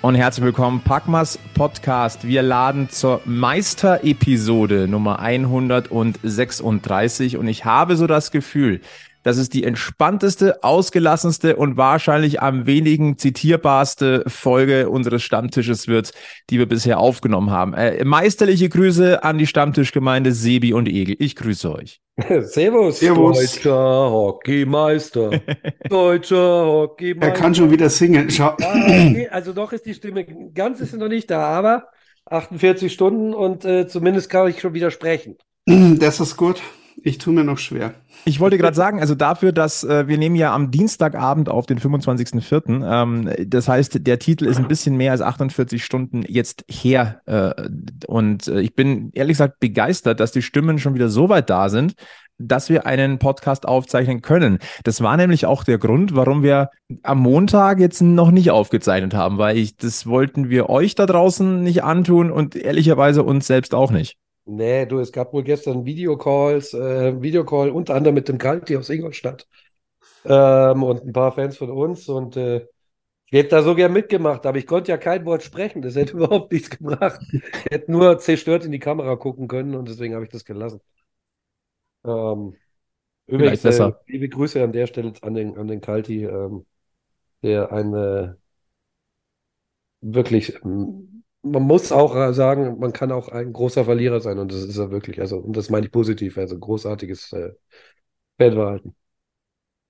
und herzlich willkommen, Packmas Podcast. Wir laden zur Meisterepisode Nummer 136 und ich habe so das Gefühl, dass es die entspannteste, ausgelassenste und wahrscheinlich am wenigen zitierbarste Folge unseres Stammtisches wird, die wir bisher aufgenommen haben. Äh, meisterliche Grüße an die Stammtischgemeinde Sebi und Egel. Ich grüße euch. Servus, Servus. deutscher Hockeymeister. deutscher Hockeymeister. Er kann schon wieder singen. Schau. Ah, okay, also doch ist die Stimme ganz ist sie noch nicht da, aber 48 Stunden und äh, zumindest kann ich schon wieder sprechen. Das ist gut. Ich tue mir noch schwer. Ich wollte gerade sagen, also dafür, dass äh, wir nehmen ja am Dienstagabend auf den 25.04. Ähm, das heißt, der Titel ist ein bisschen mehr als 48 Stunden jetzt her. Äh, und äh, ich bin ehrlich gesagt begeistert, dass die Stimmen schon wieder so weit da sind, dass wir einen Podcast aufzeichnen können. Das war nämlich auch der Grund, warum wir am Montag jetzt noch nicht aufgezeichnet haben, weil ich, das wollten wir euch da draußen nicht antun und ehrlicherweise uns selbst auch nicht. Nee, du, es gab wohl gestern Videocalls, äh, Videocall unter anderem mit dem Kalti aus Ingolstadt ähm, und ein paar Fans von uns und äh, ich hätte da so gern mitgemacht, aber ich konnte ja kein Wort sprechen, das hätte überhaupt nichts gebracht. Ich hätte nur zerstört in die Kamera gucken können und deswegen habe ich das gelassen. Ähm, übrigens, äh, liebe Grüße an der Stelle an den, an den Kalti, ähm, der eine wirklich, ähm, man muss auch sagen, man kann auch ein großer Verlierer sein und das ist er wirklich. Also, und das meine ich positiv, also großartiges äh, Fanverhalten.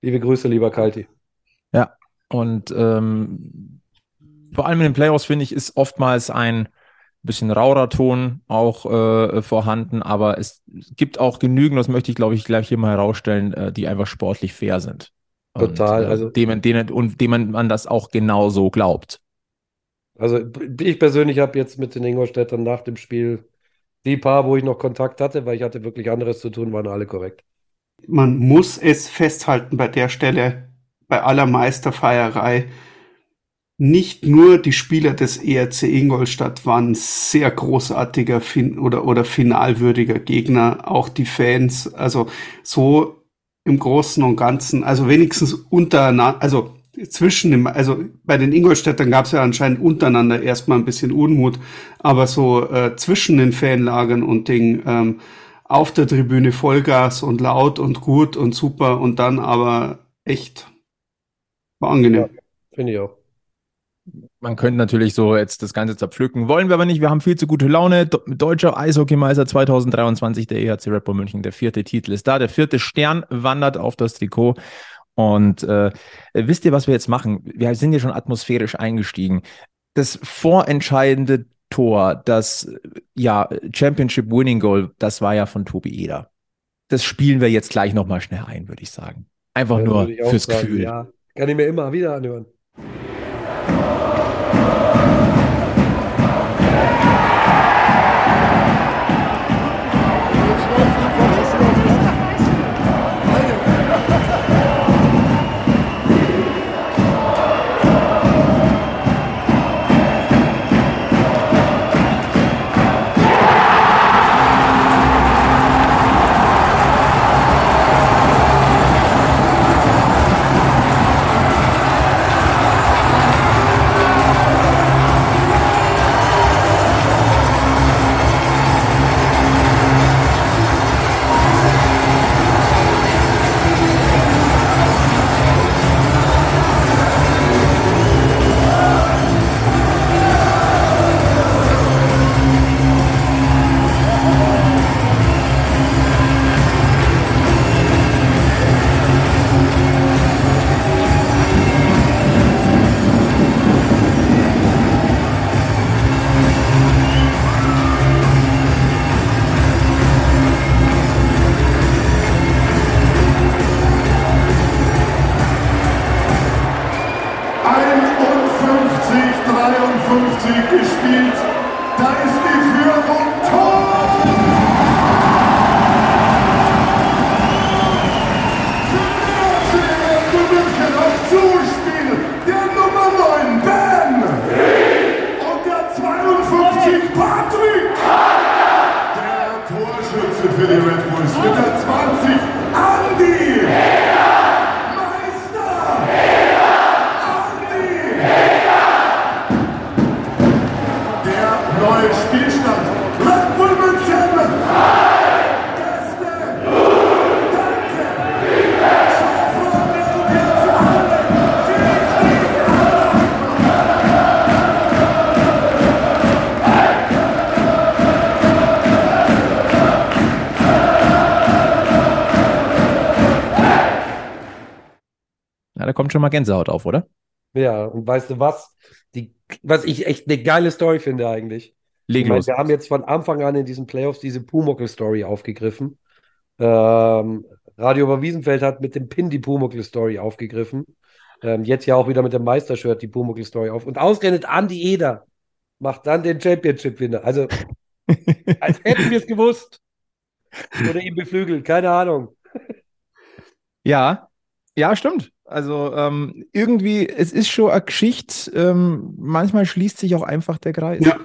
Liebe Grüße, lieber Kalti. Ja, und ähm, vor allem in den Playoffs finde ich, ist oftmals ein bisschen rauer Ton auch äh, vorhanden, aber es gibt auch genügend, das möchte ich glaube ich gleich hier mal herausstellen, äh, die einfach sportlich fair sind. Total, Und, äh, also- dem, denen, und dem man, man das auch genauso glaubt. Also ich persönlich habe jetzt mit den Ingolstädtern nach dem Spiel die paar, wo ich noch Kontakt hatte, weil ich hatte wirklich anderes zu tun, waren alle korrekt. Man muss es festhalten bei der Stelle, bei aller Meisterfeierei. Nicht nur die Spieler des ERC Ingolstadt waren sehr großartiger fin oder, oder finalwürdiger Gegner, auch die Fans. Also so im Großen und Ganzen, also wenigstens untereinander, also zwischen dem, also bei den Ingolstädtern gab es ja anscheinend untereinander erstmal ein bisschen Unmut, aber so äh, zwischen den Fanlagern und den ähm, auf der Tribüne Vollgas und laut und gut und super und dann aber echt war angenehm. Finde ich auch. Man könnte natürlich so jetzt das Ganze zerpflücken, wollen wir aber nicht. Wir haben viel zu gute Laune. Deutscher Eishockeymeister 2023, der EHC Red Bull München. Der vierte Titel ist da. Der vierte Stern wandert auf das Trikot. Und äh, wisst ihr, was wir jetzt machen? Wir sind ja schon atmosphärisch eingestiegen. Das vorentscheidende Tor, das ja Championship Winning Goal, das war ja von Tobi Eder. Das spielen wir jetzt gleich nochmal schnell ein, würde ich sagen. Einfach Ja, nur fürs sagen, Gefühl. Ja, kann ich mir immer wieder anhören. Kommt schon mal Gänsehaut auf, oder? Ja, und weißt du was? Die, was ich echt eine geile Story finde eigentlich. Leg Ich meine, wir haben jetzt von Anfang an in diesen Playoffs diese Pumuckl-Story aufgegriffen. Ähm, Radio Oberwiesenfeld hat mit dem Pin die Pumuckl-Story aufgegriffen. Ähm, jetzt ja auch wieder mit dem Meistershirt die Pumuckl-Story auf. Und ausgerechnet Andi Eder macht dann den Championship-Winner. Also, als hätten wir es gewusst. Oder ihn beflügelt, keine Ahnung. Ja, ja, stimmt. Also ähm, irgendwie, es ist schon eine Geschichte. Ähm, manchmal schließt sich auch einfach der Kreis. Ja,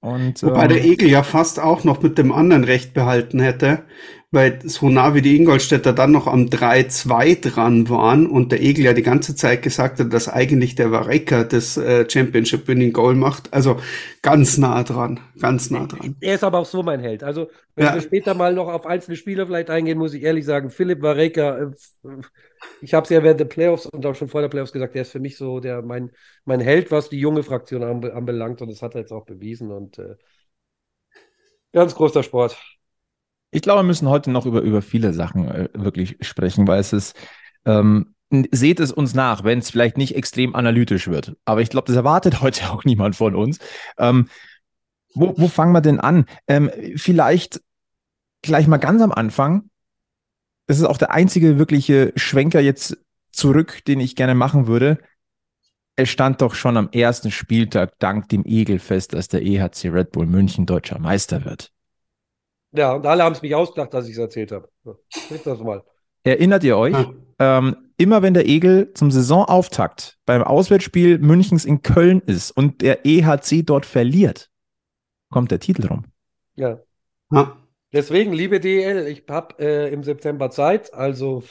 Und wobei ähm, der Egel ja fast auch noch mit dem anderen Recht behalten hätte, weil so nah wie die Ingolstädter dann noch am 3-2 dran waren und der Egel ja die ganze Zeit gesagt hat, dass eigentlich der Vareka das äh, Championship Winning Goal macht. Also ganz nah dran, ganz nah dran. Er ist aber auch so mein Held. Also, wenn Ja. wir später mal noch auf einzelne Spieler vielleicht eingehen, muss ich ehrlich sagen, Philipp Vareka, äh, ich habe es ja während der Playoffs und auch schon vor der Playoffs gesagt, der ist für mich so der mein, mein Held, was die junge Fraktion anbe anbelangt und das hat er jetzt auch bewiesen und äh, ganz großer Sport. Ich glaube, wir müssen heute noch über, über viele Sachen äh, wirklich sprechen, weil es ist, ähm, seht es uns nach, wenn es vielleicht nicht extrem analytisch wird. Aber ich glaube, das erwartet heute auch niemand von uns. Ähm, wo, wo fangen wir denn an? Ähm, vielleicht gleich mal ganz am Anfang. Das ist auch der einzige wirkliche Schwenker jetzt zurück, den ich gerne machen würde. Es stand doch schon am ersten Spieltag dank dem Egel fest, dass der EHC Red Bull München deutscher Meister wird. Ja, und alle haben es mich ausgedacht, dass ich es erzählt habe. Seht das mal. Erinnert ihr euch? Ja. ähm, immer wenn der Egel zum Saisonauftakt beim Auswärtsspiel Münchens in Köln ist und der EHC dort verliert, kommt der Titel rum. Ja. Ja. Deswegen, liebe DEL, ich habe äh, im September Zeit, also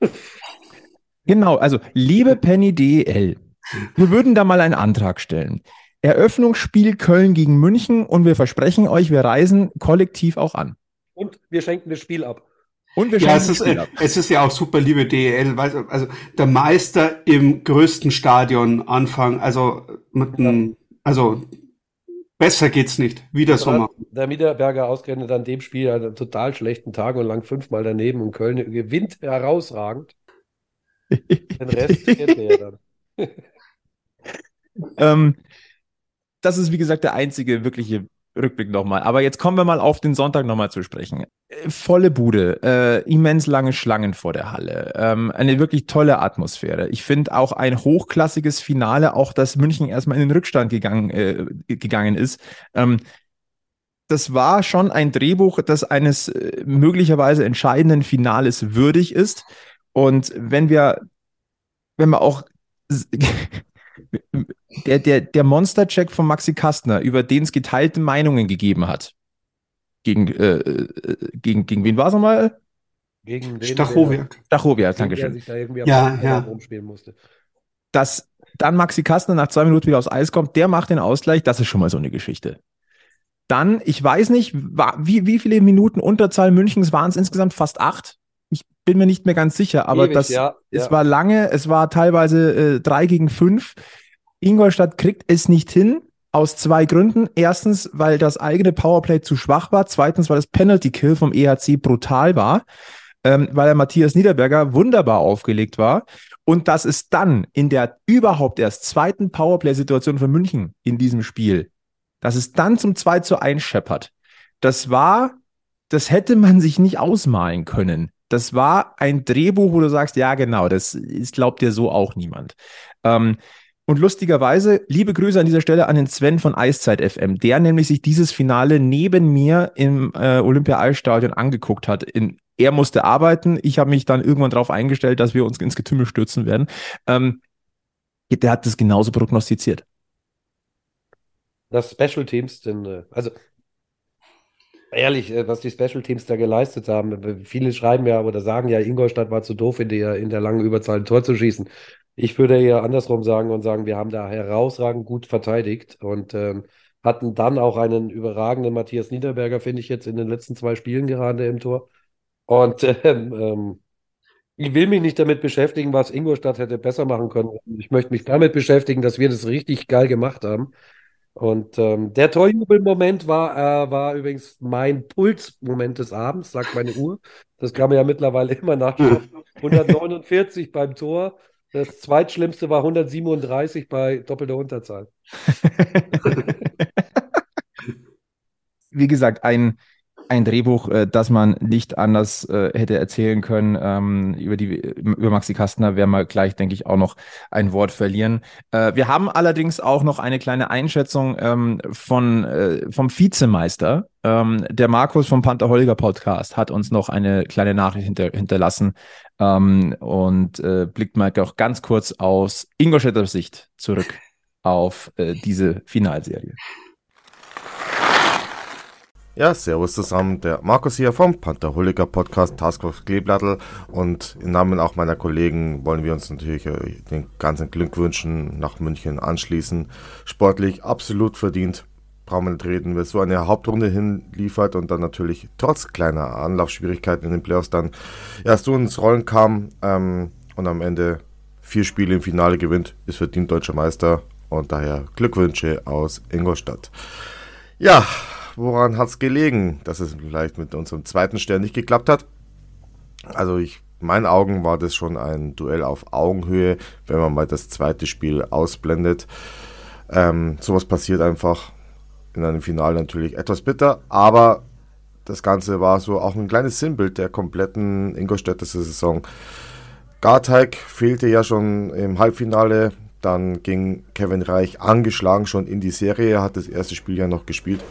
Genau, also liebe Penny DEL, wir würden da mal einen Antrag stellen. Eröffnungsspiel Köln gegen München und wir versprechen euch, wir reisen kollektiv auch an. und wir schenken das Spiel ab. Und wir Ja, schenken es ist, das Spiel äh, ab. es ist ja auch super, liebe DEL, du, also der Meister im größten Stadion anfangen, also mit einem, also besser geht's nicht, wieder Sommer. Der Niederberger ausgerechnet an dem Spiel an einem total schlechten Tag und lang fünfmal daneben und Köln gewinnt herausragend. Den Rest kennt ja dann. Ähm, das ist, wie gesagt, der einzige wirkliche Rückblick nochmal. Aber jetzt kommen wir mal auf den Sonntag nochmal zu sprechen. Äh, Volle Bude, äh, immens lange Schlangen vor der Halle, ähm, eine wirklich tolle Atmosphäre. Ich finde auch ein hochklassiges Finale, auch dass München erstmal in den Rückstand gegangen, äh, gegangen ist. Ähm, das war schon ein Drehbuch, das eines äh, möglicherweise entscheidenden Finales würdig ist. Und wenn wir, wenn wir auch der, der, der Monster-Check von Maxi Kastner, über den es geteilte Meinungen gegeben hat. Gegen, äh, äh, gegen, gegen wen war es nochmal? Gegen Stachowiak. Der Dankeschön. sich da Ja, ja. Dass dann Maxi Kastner nach zwei Minuten wieder aufs Eis kommt, der macht den Ausgleich, das ist schon mal so eine Geschichte. Dann, ich weiß nicht, war, wie, wie viele Minuten Unterzahl Münchens waren es insgesamt? Fast acht? Bin mir nicht mehr ganz sicher, aber Ewig, das, ja, es ja. war lange, es war teilweise äh, drei gegen fünf. Ingolstadt kriegt es nicht hin, aus zwei Gründen. Erstens, weil das eigene Powerplay zu schwach war. Zweitens, weil das Penalty Kill vom EHC brutal war. Ähm, weil der Matthias Niederberger wunderbar aufgelegt war. Und dass es dann in der überhaupt erst zweiten Powerplay-Situation für München in diesem Spiel, dass es dann zum 2 zu 1 scheppert, das war, das hätte man sich nicht ausmalen können. Das war ein Drehbuch, wo du sagst, ja, genau, das ist, glaubt dir so auch niemand. Ähm, und lustigerweise, liebe Grüße an dieser Stelle an den Sven von Eiszeit FM, der nämlich sich dieses Finale neben mir im äh, Olympia-Eisstadion angeguckt hat. In, er musste arbeiten, ich habe mich dann irgendwann darauf eingestellt, dass wir uns ins Getümmel stürzen werden. Ähm, der hat das genauso prognostiziert. Das Special Teams, denn, äh, also ehrlich, äh, was die Special Teams da geleistet haben, äh, viele schreiben ja oder sagen ja, Ingolstadt war zu doof, in der, in der langen Überzahl ein Tor zu schießen. Ich würde eher andersrum sagen und sagen, wir haben da herausragend gut verteidigt und ähm, hatten dann auch einen überragenden Matthias Niederberger, finde ich jetzt in den letzten zwei Spielen gerade im Tor. Und ähm, ähm, ich will mich nicht damit beschäftigen, was Ingolstadt hätte besser machen können. Ich möchte mich damit beschäftigen, dass wir das richtig geil gemacht haben. Und ähm, der Torjubelmoment war, äh, war übrigens mein Pulsmoment des Abends, sagt meine Uhr. Das kann man ja mittlerweile immer nachschauen. 149 beim Tor. Das zweitschlimmste war 137 bei doppelter Unterzahl. Wie gesagt, ein, ein Drehbuch, äh, das man nicht anders äh, hätte erzählen können. Ähm, über, die, über Maxi Kastner werden wir gleich, denke ich, auch noch ein Wort verlieren. Äh, wir haben allerdings auch noch eine kleine Einschätzung ähm, von, vom Vizemeister. Ähm, der Markus vom Panther Holger Podcast hat uns noch eine kleine Nachricht hinter, hinterlassen und blickt mal auch ganz kurz aus Ingolstädter Sicht zurück auf diese Finalserie. Ja, servus zusammen, der Markus hier vom Pantherholiker Podcast Taskforce Kleeblattel und im Namen auch meiner Kollegen wollen wir uns natürlich äh, den ganzen Glückwünschen nach München anschließen. Sportlich absolut verdient, brauchen wir nicht reden, wer so eine Hauptrunde hinliefert und dann natürlich trotz kleiner Anlaufschwierigkeiten in den Playoffs dann erst so ins Rollen kam ähm, und am Ende vier Spiele im Finale gewinnt, ist verdient deutscher Meister und daher Glückwünsche aus Ingolstadt. Ja, woran hat es gelegen, dass es vielleicht mit unserem zweiten Stern nicht geklappt hat? Also ich, in meinen Augen war das schon ein Duell auf Augenhöhe, wenn man mal das zweite Spiel ausblendet. Ähm, sowas passiert einfach in einem Finale natürlich etwas bitter, aber das Ganze war so auch ein kleines Sinnbild der kompletten Ingolstädter Saison. Garteig fehlte ja schon im Halbfinale, dann ging Kevin Reich angeschlagen schon in die Serie, er hat das erste Spiel ja noch gespielt.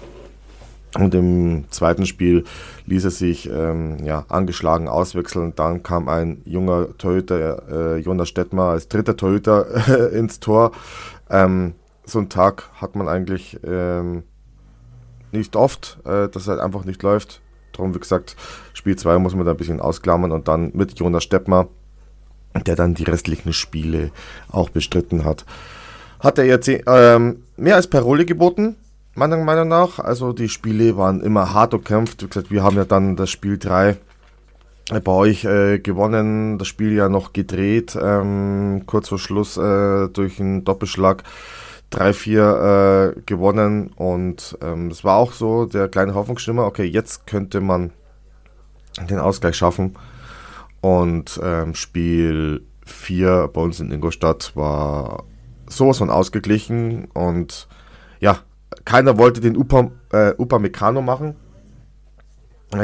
Und im zweiten Spiel ließ er sich ähm, ja, angeschlagen auswechseln. Dann kam ein junger Torhüter, äh, Jonas Stettmer, als dritter Torhüter äh, ins Tor. Ähm, so einen Tag hat man eigentlich ähm, nicht oft, äh, dass es halt einfach nicht läuft. Darum, wie gesagt, Spiel 2 muss man da ein bisschen ausklammern und dann mit Jonas Stettmer, der dann die restlichen Spiele auch bestritten hat. Hat der ERC ähm, mehr als Parole geboten meiner Meinung nach. Also die Spiele waren immer hart umkämpft. Wie gesagt, wir haben ja dann das Spiel 3 bei euch äh, gewonnen, das Spiel ja noch gedreht, ähm, kurz vor Schluss äh, durch einen Doppelschlag 3-4 äh, gewonnen und ähm, es war auch so der kleine Hoffnungsschimmer, okay, jetzt könnte man den Ausgleich schaffen und ähm, Spiel 4 bei uns in Ingolstadt war sowas von ausgeglichen und keiner wollte den Upa, äh, Upamecano machen.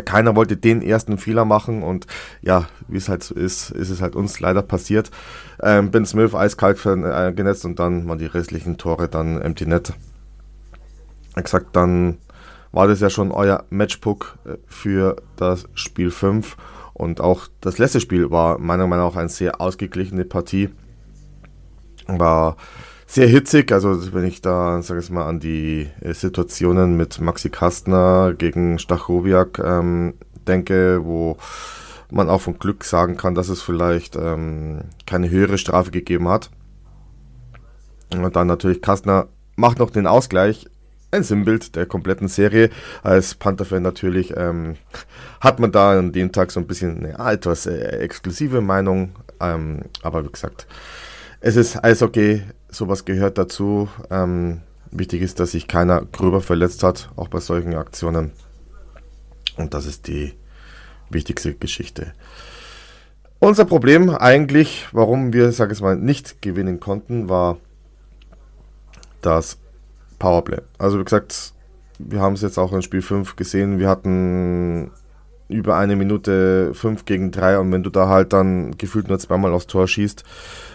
Keiner wollte den ersten Fehler machen und ja, wie es halt so ist, ist es halt uns leider passiert. Ähm, ben Smith eiskalt äh, genetzt und dann waren die restlichen Tore dann empty net. Exakt, dann war das ja schon euer Matchbook äh, für das Spiel 5 und auch das letzte Spiel war meiner Meinung nach eine sehr ausgeglichene Partie. War sehr hitzig. Also wenn ich da, sag ich mal, an die äh, Situationen mit Maxi Kastner gegen Stachowiak ähm, denke, wo man auch vom Glück sagen kann, dass es vielleicht ähm, keine höhere Strafe gegeben hat. Und dann natürlich Kastner macht noch den Ausgleich. Ein Sinnbild der kompletten Serie. Als Panther-Fan natürlich ähm, hat man da an dem Tag so ein bisschen eine etwas äh, exklusive Meinung. Ähm, aber wie gesagt, es ist Eishockey, sowas gehört dazu. Ähm, wichtig ist, dass sich keiner gröber verletzt hat, auch bei solchen Aktionen. Und das ist die wichtigste Geschichte. Unser Problem eigentlich, warum wir, sag ich mal, nicht gewinnen konnten, war das Powerplay. Also wie gesagt, wir haben es jetzt auch in Spiel 5 gesehen. Wir hatten über eine Minute 5 gegen 3 und wenn du da halt dann gefühlt nur zweimal aufs Tor schießt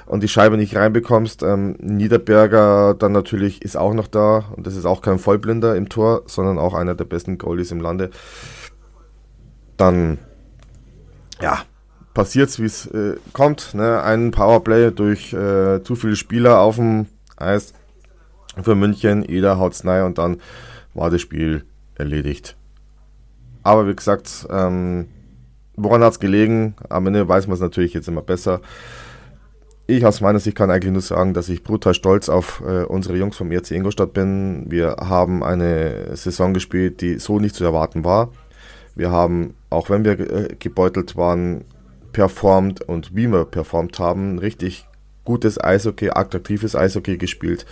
und die Scheibe nicht reinbekommst, ähm, Niederberger dann natürlich ist auch noch da und das ist auch kein Vollblinder im Tor, sondern auch einer der besten Goalies im Lande, dann ja, passiert's wie es äh, kommt, ne? ein Powerplay durch äh, zu viele Spieler auf dem Eis für München, jeder haut's rein und dann war das Spiel erledigt. Aber wie gesagt, ähm, woran hat es gelegen? Am Ende weiß man es natürlich jetzt immer besser. Ich aus meiner Sicht kann eigentlich nur sagen, dass ich brutal stolz auf äh, unsere Jungs vom ERC Ingolstadt bin. Wir haben eine Saison gespielt, die so nicht zu erwarten war. Wir haben, auch wenn wir äh, gebeutelt waren, performt und wie wir performt haben, richtig gutes Eishockey, attraktives Eishockey gespielt.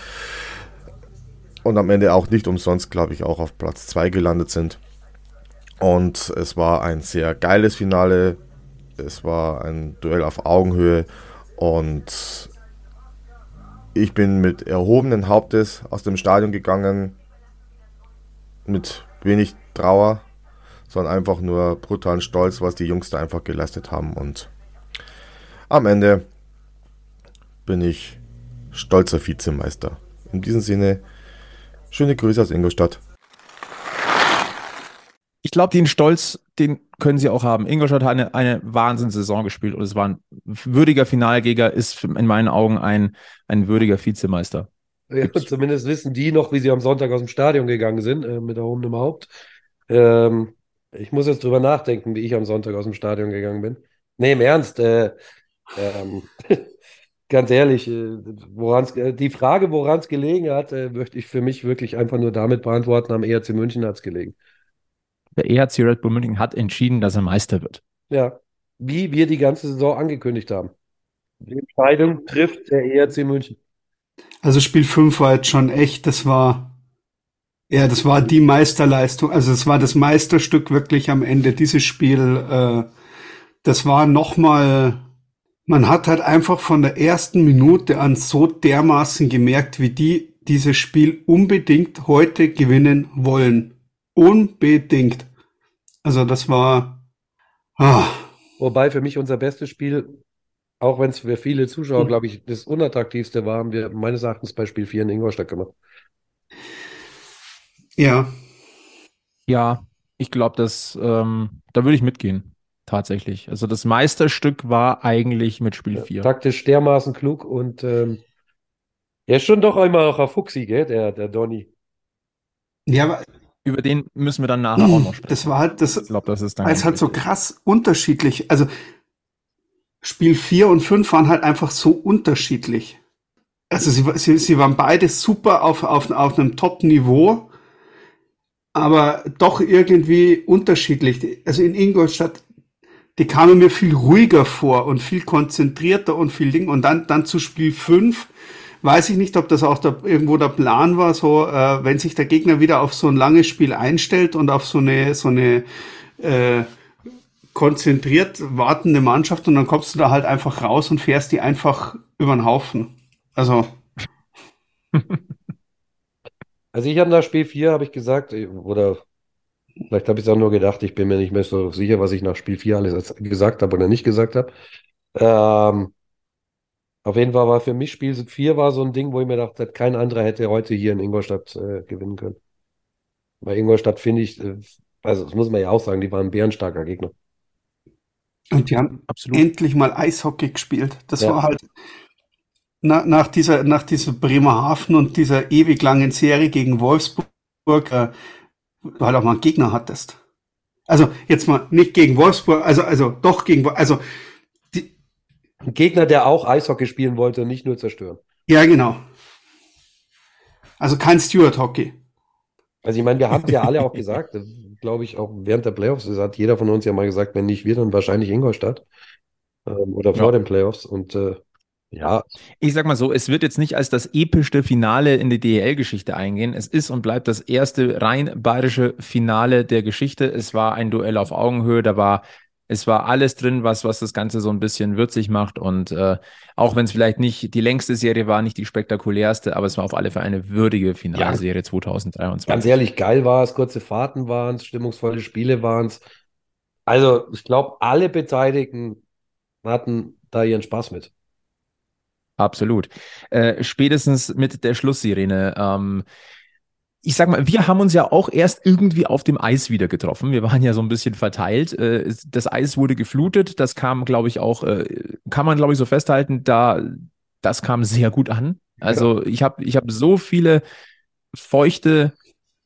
Und am Ende auch nicht umsonst, glaube ich, auch auf Platz 2 gelandet sind. Und es war ein sehr geiles Finale. Es war ein Duell auf Augenhöhe und ich bin mit erhobenen Hauptes aus dem Stadion gegangen, mit wenig Trauer, sondern einfach nur brutalen Stolz, was die Jungs da einfach geleistet haben. Und am Ende bin ich stolzer Vizemeister. In diesem Sinne, schöne Grüße aus Ingolstadt. Ich glaube, den Stolz, den können sie auch haben. Ingolstadt hat eine, eine Wahnsinnssaison gespielt und es war ein würdiger Finalgegner, ist in meinen Augen ein, ein würdiger Vizemeister. Ja, zumindest wissen die noch, wie sie am Sonntag aus dem Stadion gegangen sind, äh, mit erhobenem Haupt. Ähm, ich muss jetzt drüber nachdenken, wie ich am Sonntag aus dem Stadion gegangen bin. Nee, im Ernst. Äh, ähm, ganz ehrlich, äh, woran's, äh, die Frage, woran es gelegen hat, äh, möchte ich für mich wirklich einfach nur damit beantworten, am ERC München hat es gelegen. Der EHC Red Bull München hat entschieden, dass er Meister wird. Ja, wie wir die ganze Saison angekündigt haben. Die Entscheidung trifft der ERC München. Also Spiel 5 war jetzt schon echt, das war, ja, das war die Meisterleistung. Also es war das Meisterstück wirklich am Ende. Dieses Spiel, äh, das war nochmal, man hat halt einfach von der ersten Minute an so dermaßen gemerkt, wie die dieses Spiel unbedingt heute gewinnen wollen. Unbedingt. Also das war. Ah. Wobei für mich unser bestes Spiel, auch wenn es für viele Zuschauer, Hm. glaube ich, das unattraktivste war, haben wir meines Erachtens bei Spiel 4 in Ingolstadt gemacht. Ja, Ja, ich glaube, dass ähm, da würde ich mitgehen. Tatsächlich. Also das Meisterstück war eigentlich mit Spiel 4. Taktisch dermaßen klug und ähm, er ist schon doch immer noch ein Fuchsi, gell, der, der Donny. ja, aber Über den müssen wir dann nachher auch noch sprechen. das war halt, das, Ich glaube, das ist dann es halt so krass unterschiedlich. Also Spiel 4 und 5 waren halt einfach so unterschiedlich. Also sie, sie, sie waren beide super auf, auf, auf einem Top-Niveau, aber doch irgendwie unterschiedlich. Also in Ingolstadt, die kamen mir viel ruhiger vor und viel konzentrierter und viel Ding. Und dann, dann zu Spiel 5, weiß ich nicht, ob das auch da irgendwo der Plan war, so, äh, wenn sich der Gegner wieder auf so ein langes Spiel einstellt und auf so eine, so eine, äh, konzentriert wartende Mannschaft und dann kommst du da halt einfach raus und fährst die einfach über den Haufen. Also, Also ich habe nach Spiel 4 habe ich gesagt, oder vielleicht habe ich es auch nur gedacht, ich bin mir nicht mehr so sicher, was ich nach Spiel 4 alles gesagt habe oder nicht gesagt habe. Ähm, auf jeden Fall war für mich Spiel 4 war so ein Ding, wo ich mir dachte, kein anderer hätte heute hier in Ingolstadt äh, gewinnen können. Bei Ingolstadt finde ich, äh, also das muss man ja auch sagen, die waren ein bärenstarker Gegner. und die haben Absolut. endlich mal Eishockey gespielt. Das Ja. war halt na, nach dieser, nach dieser Bremerhaven und dieser ewig langen Serie gegen Wolfsburg, äh, du halt auch mal einen Gegner hattest. Also jetzt mal nicht gegen Wolfsburg, also, also doch gegen, also, Ein Gegner, der auch Eishockey spielen wollte und nicht nur zerstören. ja, genau. Also kein Stewart-Hockey. Also ich meine, wir haben es ja alle auch gesagt, glaube ich, auch während der Playoffs, das hat jeder von uns ja mal gesagt, wenn nicht wir, dann wahrscheinlich Ingolstadt ähm, oder vor Ja. den Playoffs. Und äh, ja, Ich sag mal so, es wird jetzt nicht als das epischste Finale in die DEL-Geschichte eingehen. Es ist und bleibt das erste rein bayerische Finale der Geschichte. Es war ein Duell auf Augenhöhe, da war es war alles drin, was, was das Ganze so ein bisschen würzig macht. Und äh, auch wenn es vielleicht nicht die längste Serie war, nicht die spektakulärste, aber es war auf alle Fälle eine würdige Finalserie 2023. ganz ehrlich, geil war es, kurze Fahrten waren es, stimmungsvolle Spiele waren es. Also ich glaube, alle Beteiligten hatten da ihren Spaß mit. Absolut. Äh, spätestens mit der Schlusssirene. Ähm, ich sag mal, wir haben uns ja auch erst irgendwie auf dem Eis wieder getroffen. Wir waren ja so ein bisschen verteilt. Äh, das Eis wurde geflutet. Das kam, glaube ich, auch, äh, kann man, glaube ich, so festhalten, da, das kam sehr gut an. Also ich habe ich hab so viele feuchte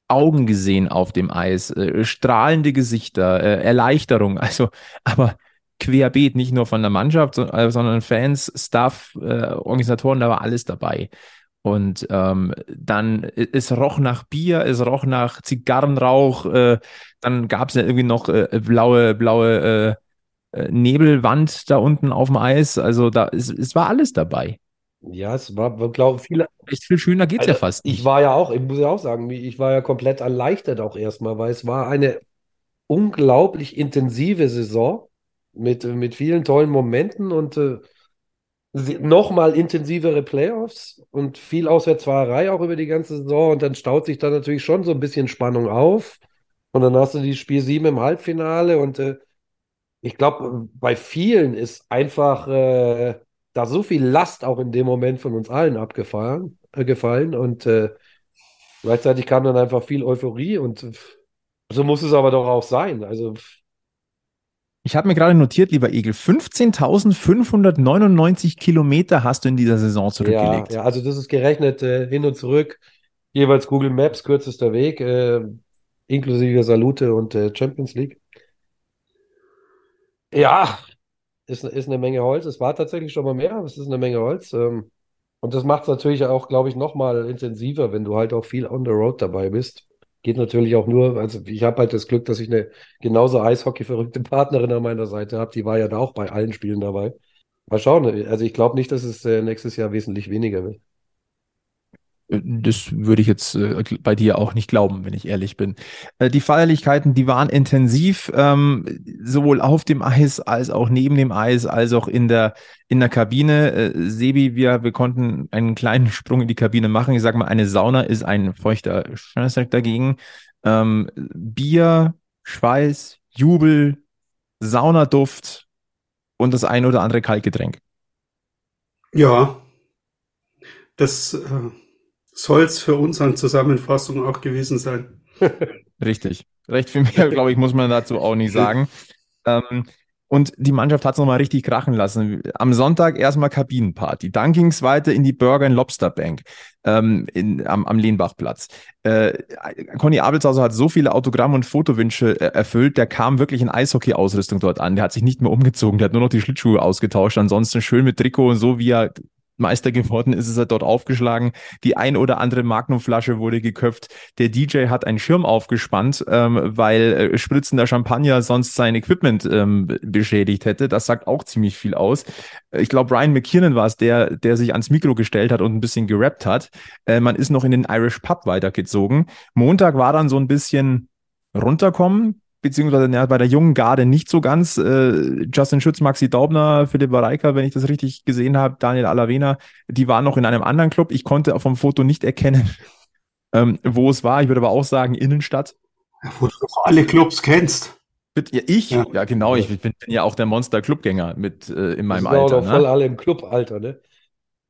Augen gesehen auf dem Eis, äh, strahlende Gesichter, Erleichterung. Also, aber querbeet, nicht nur von der Mannschaft, so- sondern Fans, Staff, Organisatoren, da war alles dabei. Und ähm, dann, es roch nach Bier, es roch nach Zigarrenrauch, äh, dann gab es ja irgendwie noch äh, blaue, blaue äh, äh, Nebelwand da unten auf dem Eis. Also da, es, es war alles dabei. Ja, es war, glaube ich, viele. Echt viel schöner geht's ja Also, fast Ich nicht. war ja auch, ich muss ja auch sagen, ich war ja komplett erleichtert auch erstmal, weil es war eine unglaublich intensive Saison mit, mit vielen tollen Momenten und äh, nochmal intensivere Playoffs und viel Auswärtsfahrerei auch über die ganze Saison. Und dann staut sich da natürlich schon so ein bisschen Spannung auf. Und dann hast du die Spiel 7 im Halbfinale und äh, ich glaube, bei vielen ist einfach äh, da so viel Last auch in dem Moment von uns allen abgefallen äh, gefallen und äh, gleichzeitig kam dann einfach viel Euphorie und so muss es aber doch auch sein. Also Ich habe mir gerade notiert, lieber Egel, 15.599 Kilometer hast du in dieser Saison ja, zurückgelegt. ja, also das ist gerechnet äh, hin und zurück, jeweils Google Maps, kürzester Weg, äh, inklusive Salute und äh, Champions League. Ja, ist, ist eine Menge Holz. Es war tatsächlich schon mal mehr, aber es ist eine Menge Holz. Ähm, und das macht es natürlich auch, glaube ich, noch mal intensiver, wenn du halt auch viel on the road dabei bist. Geht natürlich auch nur, also ich habe halt das Glück, dass ich eine genauso Eishockey-verrückte Partnerin an meiner Seite habe. Die war ja da auch bei allen Spielen dabei. Mal schauen. Also ich glaube nicht, dass es äh, nächstes Jahr wesentlich weniger wird. Das würde ich jetzt äh, bei dir auch nicht glauben, wenn ich ehrlich bin. Äh, die Feierlichkeiten, die waren intensiv, ähm, sowohl auf dem Eis als auch neben dem Eis, als auch in der, in der Kabine. Äh, Sebi, wir, wir konnten einen kleinen Sprung in die Kabine machen. Ich sag mal, eine Sauna ist ein feuchter Scheißdreck dagegen. Ähm, Bier, Schweiß, Jubel, Saunaduft und das ein oder andere Kaltgetränk. Ja, das äh, soll es für uns an Zusammenfassung auch gewesen sein. Richtig. Recht viel mehr, glaube ich, muss man dazu auch nicht sagen. Ähm, und die Mannschaft hat es nochmal richtig krachen lassen. Am Sonntag erstmal Kabinenparty. Dann ging es weiter in die Burger and Lobster Bank ähm, in, am, am Lehnbachplatz. Äh, Conny Abelshauser hat so viele Autogramm- und Fotowünsche äh, erfüllt. Der kam wirklich in Eishockey-Ausrüstung dort an. Der hat sich nicht mehr umgezogen. Der hat nur noch die Schlittschuhe ausgetauscht. Ansonsten schön mit Trikot und so, wie er Meister geworden ist, ist er dort aufgeschlagen. Die ein oder andere Magnumflasche wurde geköpft. Der DJ hat einen Schirm aufgespannt, ähm, weil äh, spritzender Champagner sonst sein Equipment ähm, beschädigt hätte. Das sagt auch ziemlich viel aus. Ich glaube, Brian McKinnon war es, der, der sich ans Mikro gestellt hat und ein bisschen gerappt hat. Äh, man ist noch in den Irish Pub weitergezogen. Montag war dann so ein bisschen runterkommen, beziehungsweise ja, bei der jungen Garde nicht so ganz. Äh, Justin Schütz, Maxi Daubner, Philipp Bareika, wenn ich das richtig gesehen habe, Daniel Alavena, die waren noch in einem anderen Club. Ich konnte vom Foto nicht erkennen, ähm, wo es war. Ich würde aber auch sagen Innenstadt. Ja, wo du doch alle Clubs kennst. Ja, ich? Ja, Ja. genau. Ich bin, bin ja auch der Monster-Clubgänger mit äh, in meinem auch Alter. voll Ne? alle im Clubalter, ne?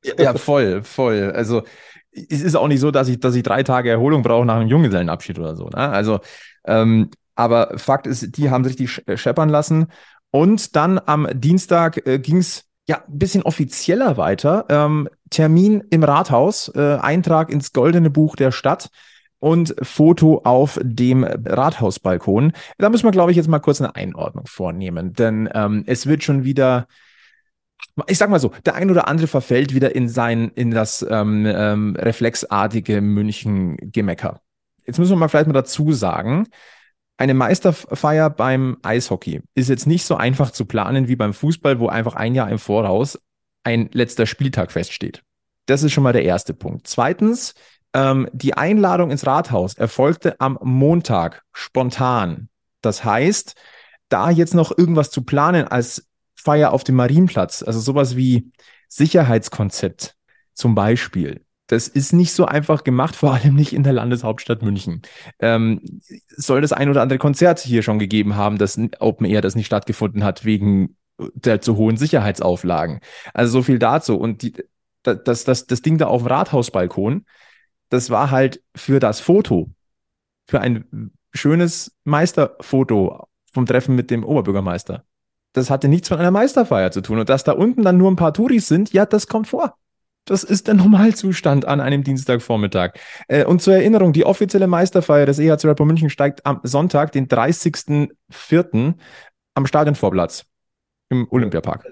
Ja, ja, voll, voll. Also es ist auch nicht so, dass ich, dass ich drei Tage Erholung brauche nach einem Junggesellenabschied oder so. Ne? Also, ähm, aber Fakt ist, die haben sich die sch- scheppern lassen. Und dann am Dienstag äh, ging es ja ein bisschen offizieller weiter. Ähm, Termin im Rathaus, äh, Eintrag ins Goldene Buch der Stadt und Foto auf dem Rathausbalkon. Da müssen wir, glaube ich, jetzt mal kurz eine Einordnung vornehmen, denn ähm, es wird schon wieder ich sag mal so, der ein oder andere verfällt wieder in sein, in das ähm, ähm, reflexartige München-Gemecker. Jetzt müssen wir mal vielleicht mal dazu sagen, eine Meisterfeier beim Eishockey ist jetzt nicht so einfach zu planen wie beim Fußball, wo einfach ein Jahr im Voraus ein letzter Spieltag feststeht. Das ist schon mal der erste Punkt. Zweitens, ähm, die Einladung ins Rathaus erfolgte am Montag spontan. Das heißt, da jetzt noch irgendwas zu planen als Feier auf dem Marienplatz, also sowas wie Sicherheitskonzept zum Beispiel, das ist nicht so einfach gemacht, vor allem nicht in der Landeshauptstadt München. Ähm, soll das ein oder andere Konzert hier schon gegeben haben, das Open Air, das nicht stattgefunden hat, wegen der zu hohen Sicherheitsauflagen. Also so viel dazu. Und die, das, das, das Ding da auf dem Rathausbalkon, das war halt für das Foto, für ein schönes Meisterfoto vom Treffen mit dem Oberbürgermeister. Das hatte nichts von einer Meisterfeier zu tun. Und dass da unten dann nur ein paar Touris sind, ja, das kommt vor. Das ist der Normalzustand an einem Dienstagvormittag. Äh, und zur Erinnerung, die offizielle Meisterfeier des EHC Rapper München steigt am Sonntag, den 30.04. am Stadionvorplatz im Olympiapark.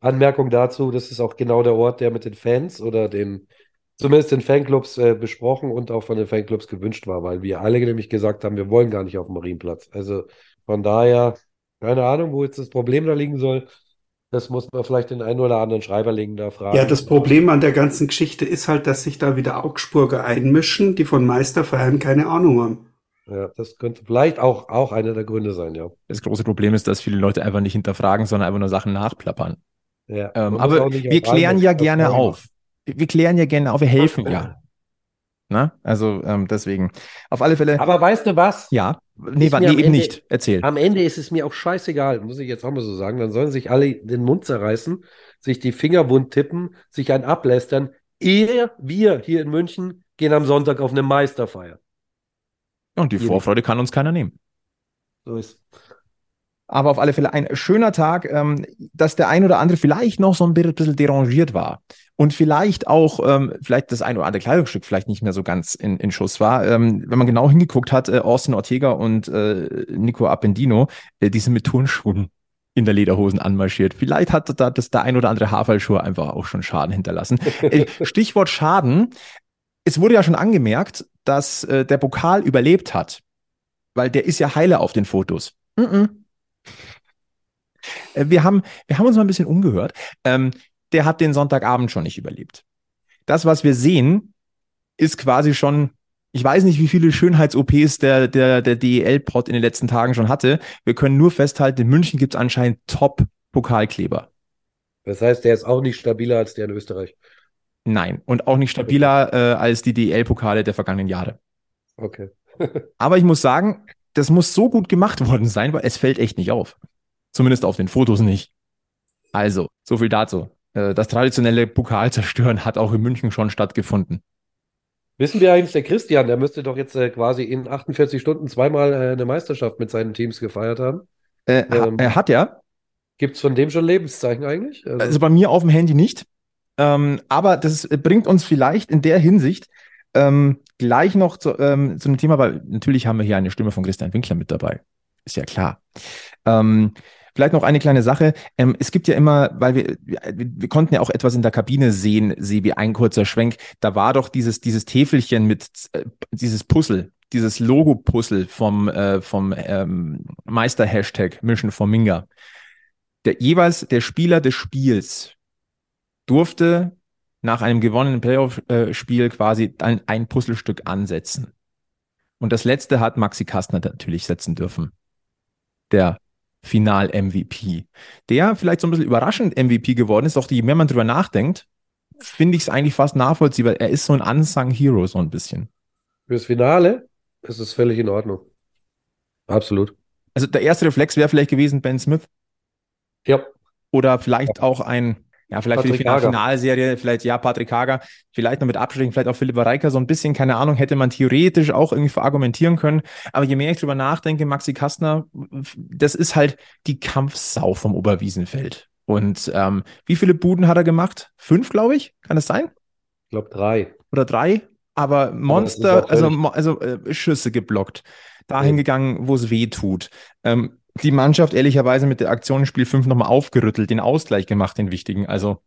Anmerkung dazu, das ist auch genau der Ort, der mit den Fans oder den, zumindest den Fanclubs äh, besprochen und auch von den Fanclubs gewünscht war, weil wir alle nämlich gesagt haben, wir wollen gar nicht auf dem Marienplatz. Also von daher, keine Ahnung, wo jetzt das Problem da liegen soll. Das muss man vielleicht den einen oder anderen Schreiberling da fragen. Ja, das Problem an der ganzen Geschichte ist halt, dass sich da wieder Augsburger einmischen, die von Meisterfeiern keine Ahnung haben. Ja, das könnte vielleicht auch, auch einer der Gründe sein, ja. Das große Problem ist, dass viele Leute einfach nicht hinterfragen, sondern einfach nur Sachen nachplappern. ja. Ähm, aber wir klären ja gerne auf. Wir klären ja gerne auf, wir helfen ja. Ne? Also ähm, deswegen. Auf alle Fälle. Aber weißt du was? ja. Nee, Ist wa- mir nee eben Ende- nicht. Erzähl. Am Ende ist es mir auch scheißegal, muss ich jetzt auch mal so sagen. Dann sollen sich alle den Mund zerreißen, sich die Finger wund tippen, sich einen ablästern. Ehe wir hier in München gehen am Sonntag auf eine Meisterfeier. Und die. Vorfreude kann uns keiner nehmen. So ist. Aber auf alle Fälle ein schöner Tag, ähm, dass der ein oder andere vielleicht noch so ein bi- bisschen derangiert war. Und vielleicht auch, ähm, vielleicht das ein oder andere Kleidungsstück vielleicht nicht mehr so ganz in, in Schuss war. Ähm, wenn man genau hingeguckt hat, äh, Austin Ortega und äh, Nico Appendino, äh, die sind mit Turnschuhen in der Lederhosen anmarschiert. Vielleicht hat da das der ein oder andere Haarfallschuh einfach auch schon Schaden hinterlassen. Äh, Stichwort Schaden. Es wurde ja schon angemerkt, dass äh, der Pokal überlebt hat, weil der ist ja heile auf den Fotos. Mhm. Äh, Wir haben, wir haben uns mal ein bisschen umgehört. Ähm, der hat den Sonntagabend schon nicht überlebt. Das, was wir sehen, ist quasi schon, ich weiß nicht, wie viele Schönheits-OPs der, der, der DEL-Pod in den letzten Tagen schon hatte. Wir können nur festhalten, in München gibt es anscheinend Top-Pokalkleber. Das heißt, der ist auch nicht stabiler als der in Österreich. Nein. Und auch nicht stabiler äh, als die DEL-Pokale der vergangenen Jahre. Okay. Aber ich muss sagen, das muss so gut gemacht worden sein, weil es fällt echt nicht auf. Zumindest auf den Fotos nicht. Also, so viel dazu. Äh, Das traditionelle Pokalzerstören hat auch in München schon stattgefunden. Wissen wir eigentlich, der Christian, der müsste doch jetzt äh, quasi in 48 Stunden zweimal äh, eine Meisterschaft mit seinen Teams gefeiert haben. Äh, Ähm. Er hat ja, Gibt es von dem schon Lebenszeichen eigentlich? Also, also bei mir auf dem Handy nicht. Ähm, aber das bringt uns vielleicht in der Hinsicht ähm, gleich noch zu, ähm, zu einem Thema, weil natürlich haben wir hier eine Stimme von Christian Winkler mit dabei. Ist ja klar. Ähm, vielleicht noch eine kleine Sache. Ähm, es gibt ja immer, weil wir, wir, konnten ja auch etwas in der Kabine sehen, Sebi, ein kurzer Schwenk. Da war doch dieses, dieses Täfelchen mit, äh, dieses Puzzle, dieses Logo-Puzzle vom, äh, vom ähm, Meister-Hashtag Mission for Minga. Der jeweils der Spieler des Spiels durfte nach einem gewonnenen Playoff-Spiel quasi ein, ein Puzzlestück ansetzen. Und das letzte hat Maxi Kastner natürlich setzen dürfen. Der Final-MVP. Der vielleicht so ein bisschen überraschend MVP geworden ist, auch je mehr man drüber nachdenkt, finde ich es eigentlich fast nachvollziehbar. Er ist so ein unsung Hero, so ein bisschen. fürs Finale ist es völlig in Ordnung. Absolut. Also der erste Reflex wäre vielleicht gewesen Ben Smith Ja, oder vielleicht auch ein, ja, vielleicht für die Patrick Final Hager. Finalserie, vielleicht ja, Patrick Hager, vielleicht noch mit Abstrichen, vielleicht auch Philipp Reika, so ein bisschen, keine Ahnung, hätte man theoretisch auch irgendwie verargumentieren können. Aber je mehr ich drüber nachdenke, Maxi Kastner, das ist halt die Kampfsau vom Oberwiesenfeld. Und ähm, wie viele Buden hat er gemacht? Fünf, glaube ich? Kann das sein? ich glaube drei. Oder drei? Aber Monster, auch also, also äh, Schüsse geblockt. Dahin Ja. gegangen, wo es weh tut. Ähm, die Mannschaft ehrlicherweise mit der Aktion in Spiel 5 nochmal aufgerüttelt, den Ausgleich gemacht, den wichtigen. Also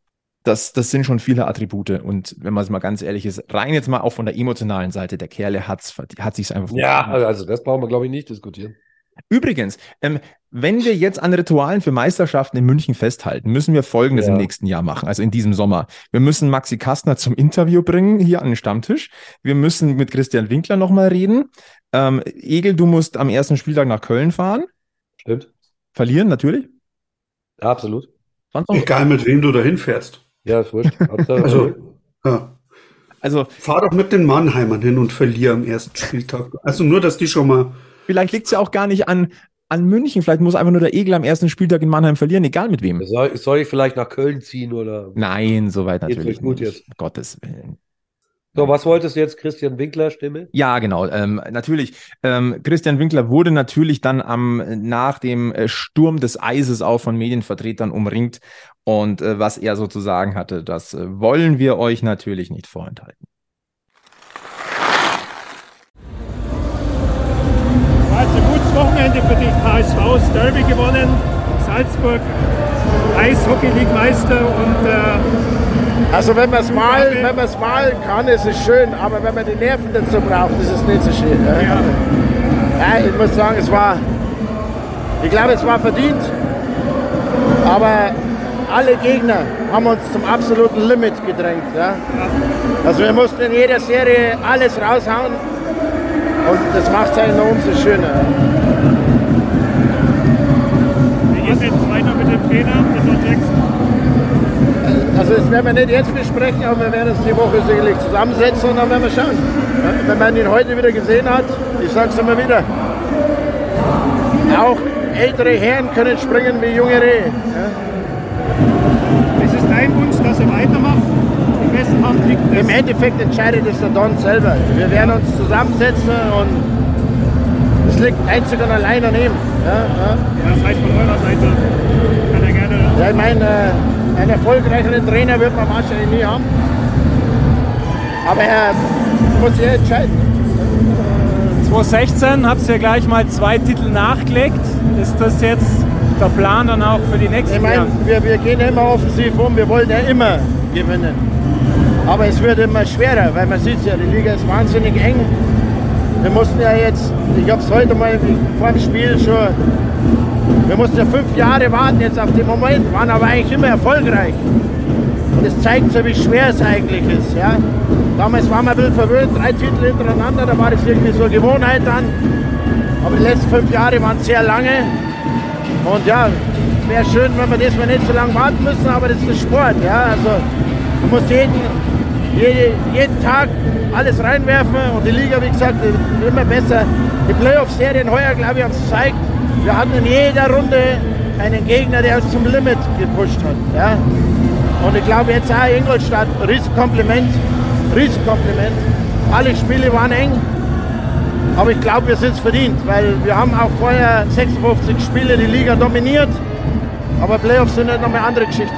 das, das sind schon viele Attribute. Und wenn man es mal ganz ehrlich ist, rein jetzt mal auch von der emotionalen Seite, der Kerle hat's, hat sich's einfach Ja, verdient. also das brauchen wir, glaube ich, nicht diskutieren. Übrigens, ähm, wenn wir jetzt an Ritualen für Meisterschaften in München festhalten, müssen wir Folgendes Ja. im nächsten Jahr machen, also in diesem Sommer. Wir müssen Maxi Kastner zum Interview bringen, hier an den Stammtisch. Wir müssen mit Christian Winkler nochmal reden. Ähm, Egel, du musst am ersten Spieltag nach Köln fahren. Stimmt? Verlieren, natürlich. Absolut. Sonst noch? Egal mit wem du da hinfährst. Ja, ist wurscht. Also, ja. Also, Fahr doch mit den Mannheimern hin und verlier am ersten Spieltag. Also nur, dass die schon mal. vielleicht liegt es ja auch gar nicht an, an München. Vielleicht muss einfach nur der Egel am ersten Spieltag in Mannheim verlieren, egal mit wem. soll, soll ich vielleicht nach Köln ziehen oder? Nein, soweit natürlich gut nicht. jetzt? Gottes Willen. So, was wolltest du jetzt, Christian Winkler Stimme? Ja, genau. Ähm, natürlich. Ähm, Christian Winkler wurde natürlich dann am nach dem äh, Sturm des Eises auch von Medienvertretern umringt. Und äh, was er sozusagen hatte, das äh, wollen wir euch natürlich nicht vorenthalten. War jetzt ein gutes Wochenende für die HSV, das Derby gewonnen, Salzburg, Eishockey-League-Meister und äh, Also wenn man es malen, wenn man es malen kann, ist es schön, aber wenn man die Nerven dazu braucht, ist es nicht so schön. Ne? ja, Ja, ich muss sagen, es war, ich glaube, es war verdient, aber alle Gegner haben uns zum absoluten Limit gedrängt. Ja? Also wir mussten in jeder Serie alles raushauen Und das macht es eigentlich noch umso schöner. Wie geht es jetzt weiter mit dem Trainer, mit Don Jackson? Also das werden wir nicht jetzt besprechen, aber wir werden uns die Woche sicherlich zusammensetzen und dann werden wir schauen. Wenn man ihn heute wieder gesehen hat, ich sage es immer wieder, auch ältere Herren können springen wie junge Rehe. Ja. Es ist dein Wunsch, dass er weitermacht. Im besten Hand liegt Im. Endeffekt entscheidet es der Don selber. Wir werden uns zusammensetzen und es liegt einzig und allein an ihm. Ja, ja. Ja, das heißt von eurer Seite kann er gerne. Ja, ich meine, äh, einen erfolgreicheren Trainer wird man wahrscheinlich nie haben. Aber er muss sich entscheiden. 2016 habt ihr gleich mal zwei Titel nachgelegt. Ist das jetzt der Plan dann auch für die nächsten Ich meine, Jahre? wir, wir gehen immer offensiv um, wir wollen ja immer gewinnen. Aber es wird immer schwerer, weil man sieht ja, die Liga ist wahnsinnig eng. Wir mussten ja jetzt, ich habe es heute mal vor dem Spiel schon, wir mussten ja fünf Jahre warten jetzt auf den Moment, waren aber eigentlich immer erfolgreich. Und das zeigt so, wie schwer es eigentlich ist. Ja? Damals waren wir ein bisschen verwöhnt, drei Titel hintereinander, da war das irgendwie so eine Gewohnheit dann. Aber die letzten fünf Jahre waren sehr lange. Und ja, wäre schön, wenn wir das mal nicht so lange warten müssen, aber das ist der Sport. Ja? Also, du musst jeden, jede, jeden Tag alles reinwerfen und die Liga, wie gesagt, immer besser. Die Playoff-Serien heuer, glaube ich, haben es gezeigt. Wir hatten in jeder Runde einen Gegner, der uns zum Limit gepusht hat. Ja? Und ich glaube jetzt auch Ingolstadt, Riesenkompliment, Riesenkompliment. Alle Spiele waren eng, aber ich glaube, wir sind es verdient, weil wir haben auch vorher 56 Spiele die Liga dominiert. Aber Playoffs sind halt noch eine andere Geschichte.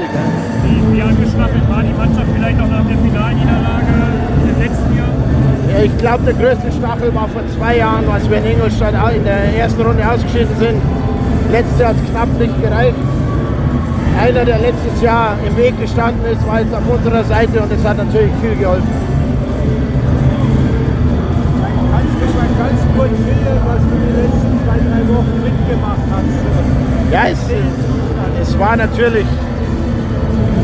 Wie, wie angestachelt war die Mannschaft vielleicht auch nach der Finalniederlage ich glaube, der größte Stachel war vor zwei Jahren, als wir in Ingolstadt in der ersten Runde ausgeschieden sind. Letztes Jahr hat es knapp nicht gereicht. Einer, der letztes Jahr im Weg gestanden ist, war jetzt auf unserer Seite und das hat natürlich viel geholfen. Kannst du mal ganz kurz schildern, was du die letzten zwei, drei Wochen mitgemacht hast? Ja, es, es war natürlich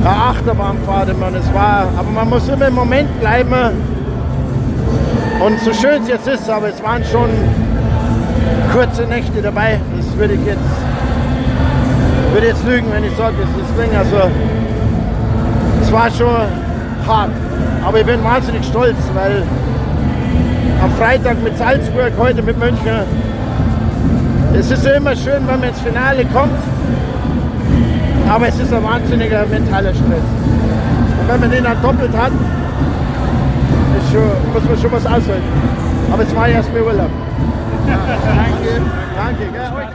eine Achterbahnfahrt, man. Es war, aber man muss immer im Moment bleiben. Und so schön es jetzt ist, aber es waren schon kurze Nächte dabei. Das würde ich jetzt, würde jetzt lügen, wenn ich sage, das ist Ding. Also, es war schon hart. Aber ich bin wahnsinnig stolz, weil am Freitag mit Salzburg, heute mit München, es ist ja immer schön, wenn man ins Finale kommt, aber es ist ein wahnsinniger mentaler Stress. Und wenn man den dann doppelt hat, schon, muss man schon was aushalten. Aber es war erst mal Urlaub. danke, danke. Gell?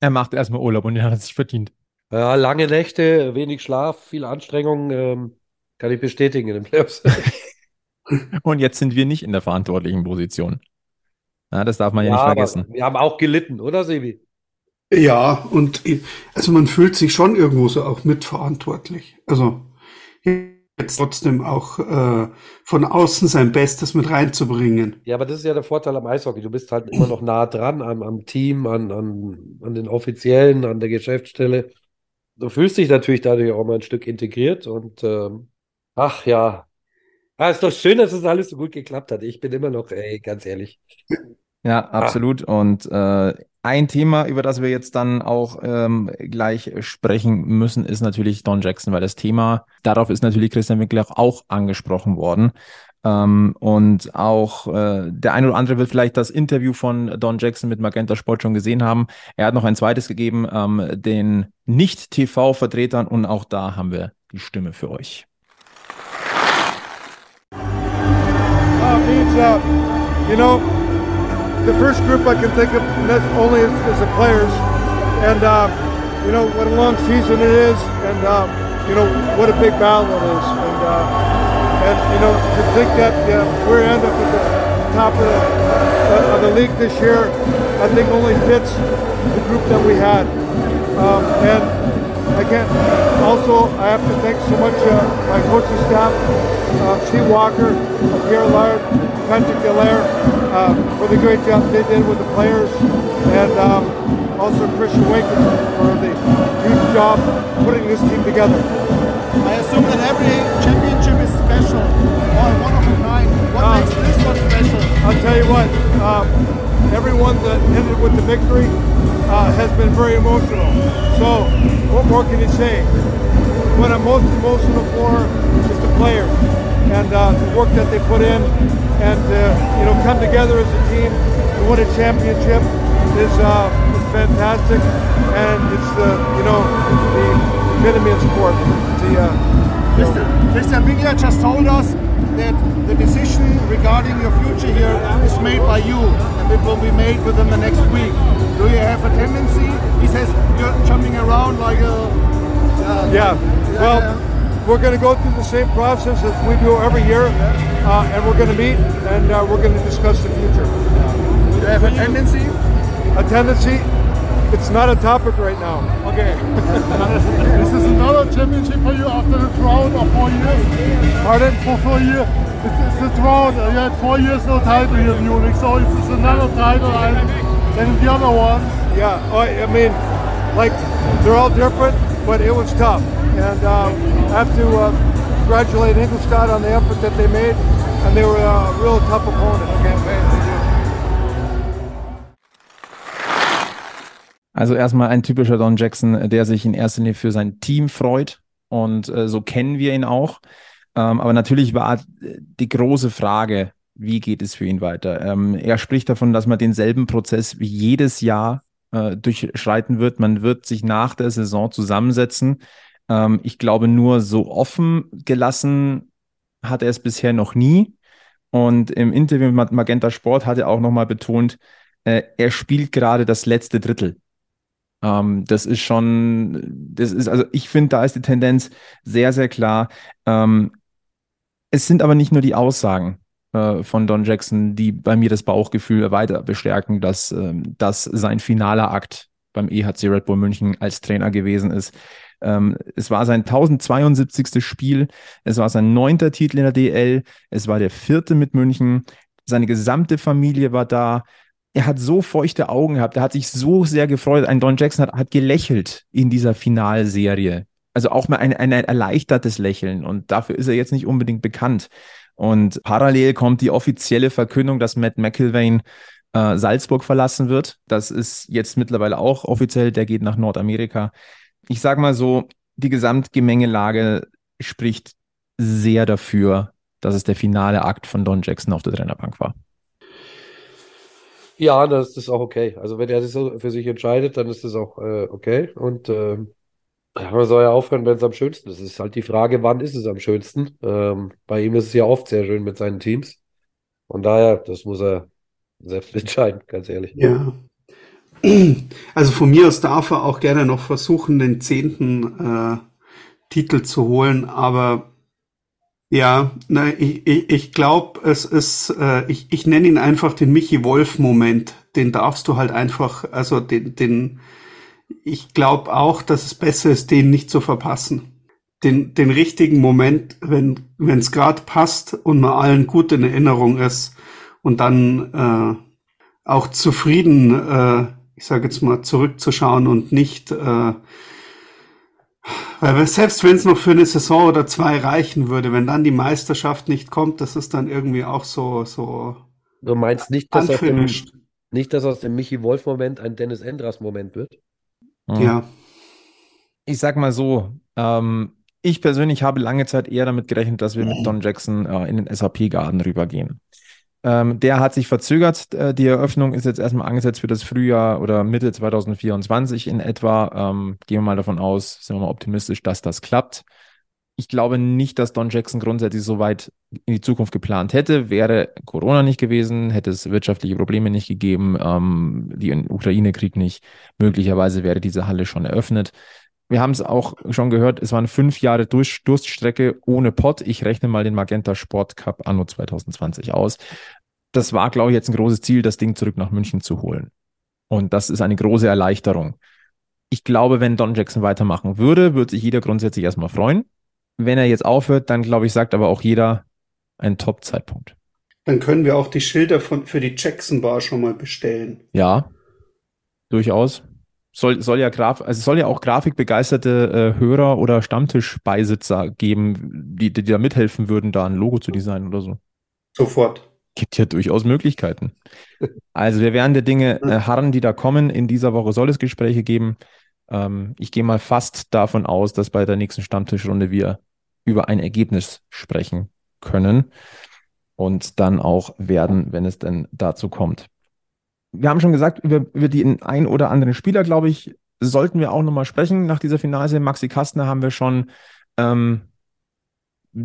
Er macht erstmal Urlaub und den hat er sich verdient. Ja, lange Nächte, wenig Schlaf, viel Anstrengung, ähm, kann ich bestätigen in den Playoffs. Und jetzt sind wir nicht in der verantwortlichen Position. Ja, das darf man ja, Ja, nicht vergessen. wir haben auch gelitten, oder Sebi? Ja, und also man fühlt sich schon irgendwo so auch mitverantwortlich. Also jetzt trotzdem auch äh, von außen sein Bestes mit reinzubringen. Ja, aber das ist ja der Vorteil am Eishockey. Du bist halt immer noch nah dran am, am Team, an, an, an den Offiziellen, an der Geschäftsstelle. Du fühlst dich natürlich dadurch auch mal ein Stück integriert und ähm, ach ja. Ah, ist doch schön, dass es alles so gut geklappt hat. Ich bin immer noch, ey, ganz ehrlich. Ja, absolut. Und äh, ein Thema, über das wir jetzt dann auch ähm, gleich sprechen müssen, ist natürlich Don Jackson, weil das Thema, darauf ist natürlich Christian Winkler auch angesprochen worden. Ähm, und auch äh, der eine oder andere wird vielleicht das Interview von Don Jackson mit Magenta Sport schon gesehen haben. Er hat noch ein zweites gegeben, ähm, den Nicht-TV-Vertretern und auch da haben wir die Stimme für euch. Means, uh, you know, the first group I can think of only is, is the players, and uh, you know what a long season it is, and uh, you know what a big battle it is, and uh, and you know to think that we're end up at the top of the, of the league this year, I think only fits the group that we had, um, and again, also I have to thank so much uh, my coaching staff, uh, Steve Walker, Pierre Lard, Patrick Delaire, uh, for the great job they did with the players, and um, also Christian Waken for the huge job putting this team together. I assume that every championship is special or one of a kind? What Uh, makes this one special? I'll tell you what, um, everyone that ended with the victory uh, has been very emotional. So, what more can you say? What I'm most emotional for is the players and uh, the work that they put in, and uh, you know, come together as a team to win a championship is uh, is fantastic, and it's the you know the epitome of sport. The uh, you know, Mr. Winkler just told us that the decision regarding your future here is made by you and it will be made within the next week. Do you have a tendency? He says you're jumping around like a. Yeah. Well, we're going to go through the same process as we do every year, uh, and we're going to meet and uh, we're going to discuss the future. Do you have a tendency? A tendency? It's not a topic right now. Okay. this is another championship for you after the drought of four years. Pardon? For four years. It's, it's the drought. You had four years no title here in Munich, so it's, it's another title than the other ones. Yeah. I I mean, like they're all different, but it was tough, and um, I have to uh, congratulate Ingolstadt on the effort that they made, and they were a real tough opponent. Also erstmal ein typischer Don Jackson, der sich in erster Linie für sein Team freut und äh, so kennen wir ihn auch. Ähm, aber natürlich war die große Frage, wie geht es für ihn weiter? Ähm, er spricht davon, dass man denselben Prozess wie jedes Jahr äh, durchschreiten wird. Man wird sich nach der Saison zusammensetzen. Ähm, ich glaube, nur so offen gelassen hat er es bisher noch nie. Und im Interview mit Magenta Sport hat er auch nochmal betont, äh, er spielt gerade das letzte Drittel. Ähm, das ist schon, das ist, also ich finde, da ist die Tendenz sehr, sehr klar. Ähm, es sind aber nicht nur die Aussagen äh, von Don Jackson, die bei mir das Bauchgefühl weiter bestärken, dass ähm, das sein finaler Akt beim EHC Red Bull München als Trainer gewesen ist. Ähm, es war sein 1072. Spiel, es war sein neunter Titel in der DL, es war der vierte mit München, seine gesamte Familie war da. Er hat so feuchte Augen gehabt, er hat sich so sehr gefreut. Ein Don Jackson hat, hat gelächelt in dieser Finalserie. Also auch mal ein, ein erleichtertes Lächeln und dafür ist er jetzt nicht unbedingt bekannt. Und parallel kommt die offizielle Verkündung, dass Matt McIlvain äh, Salzburg verlassen wird. Das ist jetzt mittlerweile auch offiziell, der geht nach Nordamerika. Ich sage mal so, die Gesamtgemengelage spricht sehr dafür, dass es der finale Akt von Don Jackson auf der Trainerbank war. Ja, das ist auch okay. Also wenn er das so für sich entscheidet, dann ist das auch äh, okay. Und ähm, man soll ja aufhören, wenn es am schönsten ist. Es ist halt die Frage, wann ist es am schönsten? Ähm, bei ihm ist es ja oft sehr schön mit seinen Teams. Von daher, das muss er selbst entscheiden, ganz ehrlich. Ja. Also von mir aus darf er auch gerne noch versuchen, den zehnten äh, Titel zu holen, aber ja, na, ich, ich, ich glaube, es ist, äh, ich, ich nenne ihn einfach den Michi Wolf-Moment. Den darfst du halt einfach, also den, den, ich glaube auch, dass es besser ist, den nicht zu verpassen. Den, den richtigen Moment, wenn wenn es gerade passt und man allen gut in Erinnerung ist und dann äh, auch zufrieden, äh, ich sage jetzt mal, zurückzuschauen und nicht, äh, weil selbst wenn es noch für eine Saison oder zwei reichen würde, wenn dann die Meisterschaft nicht kommt, das ist dann irgendwie auch so, so Du meinst nicht, dass aus dem, nicht, dass aus dem Michi Wolf-Moment ein Dennis Endras-Moment wird? Ja. Ich sag mal so, ähm, ich persönlich habe lange Zeit eher damit gerechnet, dass wir mit Don Jackson äh, in den SAP-Garten rübergehen. Ähm, der hat sich verzögert. Äh, die Eröffnung ist jetzt erstmal angesetzt für das Frühjahr oder Mitte 2024 in etwa. Ähm, gehen wir mal davon aus, sind wir mal optimistisch, dass das klappt. Ich glaube nicht, dass Don Jackson grundsätzlich so weit in die Zukunft geplant hätte. Wäre Corona nicht gewesen, hätte es wirtschaftliche Probleme nicht gegeben, ähm, den Ukraine-Krieg nicht. Möglicherweise wäre diese Halle schon eröffnet. Wir haben es auch schon gehört, es waren fünf Jahre Durch Durststrecke ohne Pott. Ich rechne mal den Magenta Sport Cup anno 2020 aus. Das war, glaube ich, jetzt ein großes Ziel, das Ding zurück nach München zu holen. Und das ist eine große Erleichterung. Ich glaube, wenn Don Jackson weitermachen würde, würde sich jeder grundsätzlich erstmal freuen. Wenn er jetzt aufhört, dann glaube ich, sagt aber auch jeder ein Top-Zeitpunkt. Dann können wir auch die Schilder von, für die Jackson Bar schon mal bestellen. Ja, durchaus. Soll, soll ja Graf, also es soll ja auch grafikbegeisterte äh, Hörer oder Stammtischbeisitzer geben, die, die da mithelfen würden, da ein Logo zu designen oder so. Sofort. Gibt ja durchaus Möglichkeiten. Also wir werden der Dinge äh, harren, die da kommen. In dieser Woche soll es Gespräche geben. Ähm, ich gehe mal fast davon aus, dass bei der nächsten Stammtischrunde wir über ein Ergebnis sprechen können und dann auch werden, wenn es denn dazu kommt. Wir haben schon gesagt, über, über den ein oder anderen Spieler, glaube ich, sollten wir auch nochmal sprechen. Nach dieser Finale Maxi Kastner haben wir schon ähm,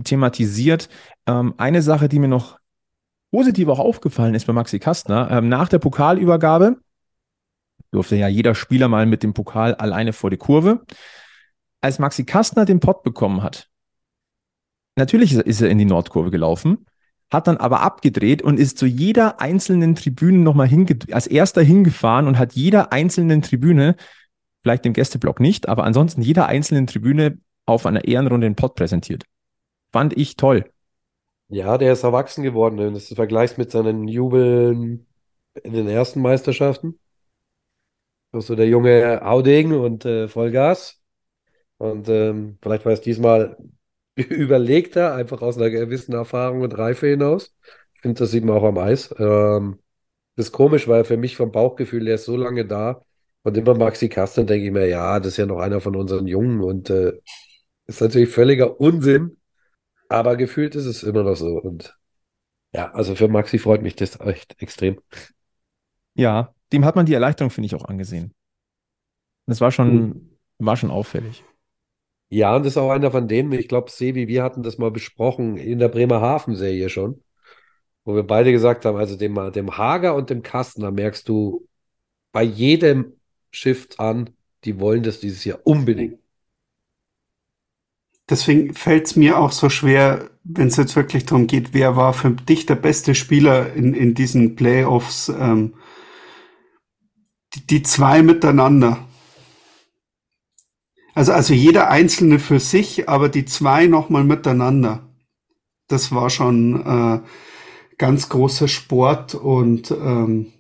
thematisiert. Ähm, eine Sache, die mir noch positiv auch aufgefallen ist bei Maxi Kastner, ähm, nach der Pokalübergabe durfte ja jeder Spieler mal mit dem Pokal alleine vor die Kurve. Als Maxi Kastner den Pott bekommen hat, natürlich ist er in die Nordkurve gelaufen, hat dann aber abgedreht und ist zu jeder einzelnen Tribüne nochmal als erster hingefahren und hat jeder einzelnen Tribüne, vielleicht dem Gästeblock nicht, aber ansonsten jeder einzelnen Tribüne auf einer Ehrenrunde den Pott präsentiert. Fand ich toll. Ja, der ist erwachsen geworden. Wenn du das vergleichst mit seinen Jubeln in den ersten Meisterschaften. So der junge Haudegen und äh, Vollgas. Und ähm, vielleicht war es diesmal überlegter, einfach aus einer gewissen Erfahrung und Reife hinaus. Ich finde, das sieht man auch am Eis. Ähm, das ist komisch, weil für mich vom Bauchgefühl, der ist so lange da. Und immer Maxi Kasten denke ich mir, ja, das ist ja noch einer von unseren Jungen. Und äh, ist natürlich völliger Unsinn. Aber gefühlt ist es immer noch so. Und ja, also für Maxi freut mich das echt extrem. Ja, dem hat man die Erleichterung, finde ich, auch angesehen. Das war schon, mhm. war schon auffällig. Ja, und das ist auch einer von denen, ich glaube, Sevi, wir hatten das mal besprochen in der Bremerhaven-Serie schon, wo wir beide gesagt haben, also dem, dem Hager und dem Kastner merkst du bei jedem Shift an, die wollen das dieses Jahr unbedingt. Deswegen fällt es mir auch so schwer, wenn es jetzt wirklich darum geht, wer war für dich der beste Spieler in, in diesen Playoffs, ähm, die, die zwei miteinander. Also, also jeder einzelne für sich, aber die zwei nochmal miteinander. Das war schon äh, ganz großer Sport und ähm,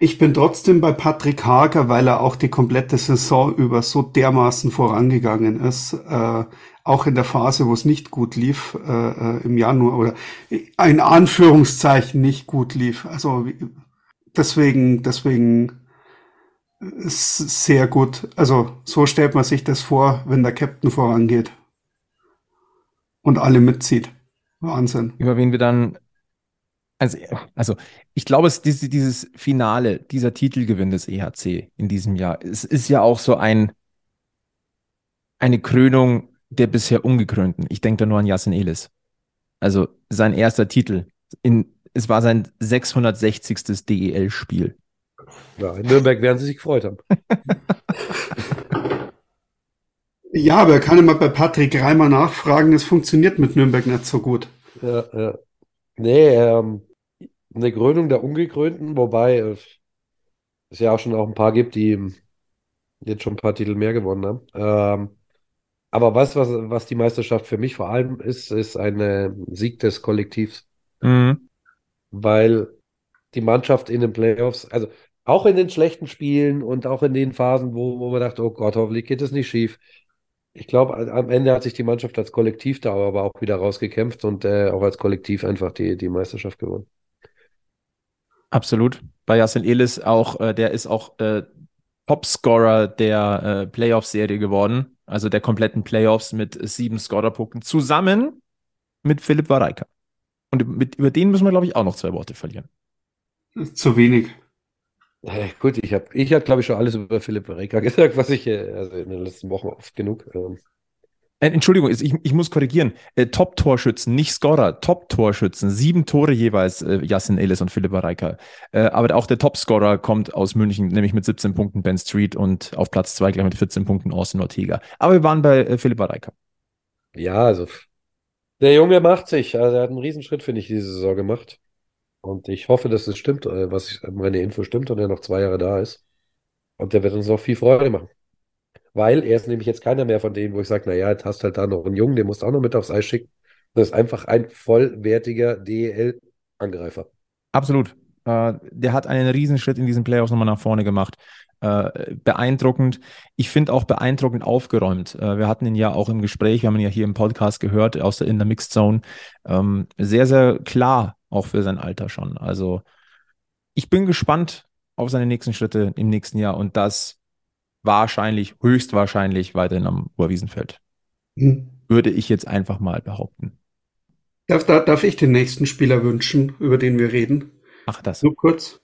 ich bin trotzdem bei Patrick Hager, weil er auch die komplette Saison über so dermaßen vorangegangen ist, äh, auch in der Phase, wo es nicht gut lief, äh, äh im Januar oder in Anführungszeichen nicht gut lief. Also deswegen, deswegen sehr gut. Also so stellt man sich das vor, wenn der Captain vorangeht und alle mitzieht. Wahnsinn. Über wen wir dann also, also ich glaube, es dieses, dieses Finale, dieser Titelgewinn des EHC in diesem Jahr, es ist ja auch so ein eine Krönung der bisher Ungekrönten. Ich denke da nur an Jasen Elis. Also sein erster Titel. In, es war sein 660. DEL-Spiel. Ja, in Nürnberg werden sie sich gefreut haben. ja, aber er kann immer bei Patrick Reimer nachfragen, es funktioniert mit Nürnberg nicht so gut. Ja, ja. Nee, ähm, eine Krönung der Ungekrönten, wobei es ja auch schon auch ein paar gibt, die jetzt schon ein paar Titel mehr gewonnen haben. Ähm, aber was, was, was die Meisterschaft für mich vor allem ist, ist ein Sieg des Kollektivs. Mhm. Weil die Mannschaft in den Playoffs, also auch in den schlechten Spielen und auch in den Phasen, wo, wo man dachte, oh Gott, hoffentlich geht es nicht schief. Ich glaube, am Ende hat sich die Mannschaft als Kollektiv da aber auch wieder rausgekämpft und äh, auch als Kollektiv einfach die, die Meisterschaft gewonnen. Absolut. Bei Yasin Elis auch, äh, der ist auch äh, Topscorer der äh, Playoff-Serie geworden, also der kompletten Playoffs mit sieben Scorerpunkten, zusammen mit Philipp Wareika. Und mit, über den müssen wir, glaube ich, auch noch zwei Worte verlieren. Zu wenig. Gut, ich habe, ich hab, glaube ich, schon alles über Philipp Wareika gesagt, was ich äh, also in den letzten Wochen oft genug ähm, äh, Entschuldigung, ich, ich muss korrigieren. Äh, Top-Torschützen, nicht Scorer, Top-Torschützen. Sieben Tore jeweils, äh, Yassin Ellis und Philipp Reika. Äh, aber auch der Top-Scorer kommt aus München, nämlich mit 17 Punkten Ben Street und auf Platz zwei gleich mit 14 Punkten Austin Ortega. Aber wir waren bei äh, Philipp Reika. Ja, also der Junge macht sich. Also er hat einen Riesenschritt, finde ich, diese Saison gemacht. Und ich hoffe, dass es stimmt, äh, was ich, meine Info stimmt und er noch zwei Jahre da ist. Und der wird uns auch viel Freude machen weil er ist nämlich jetzt keiner mehr von denen, wo ich sage, naja, jetzt hast halt da noch einen Jungen, den musst du auch noch mit aufs Eis schicken. Das ist einfach ein vollwertiger DEL-Angreifer. Absolut. Äh, der hat einen Riesenschritt in diesen Playoffs nochmal nach vorne gemacht. Äh, beeindruckend. Ich finde auch beeindruckend aufgeräumt. Wir hatten ihn ja auch im Gespräch, wir haben ihn ja hier im Podcast gehört, aus der, in der Mixed Zone. Ähm, sehr, sehr klar, auch für sein Alter schon. Also ich bin gespannt auf seine nächsten Schritte im nächsten Jahr und das wahrscheinlich, höchstwahrscheinlich weiterhin am Oberwiesenfeld. Hm. Würde ich jetzt einfach mal behaupten. Darf, darf, darf ich den nächsten Spieler wünschen, über den wir reden? Ach, das. Nur kurz.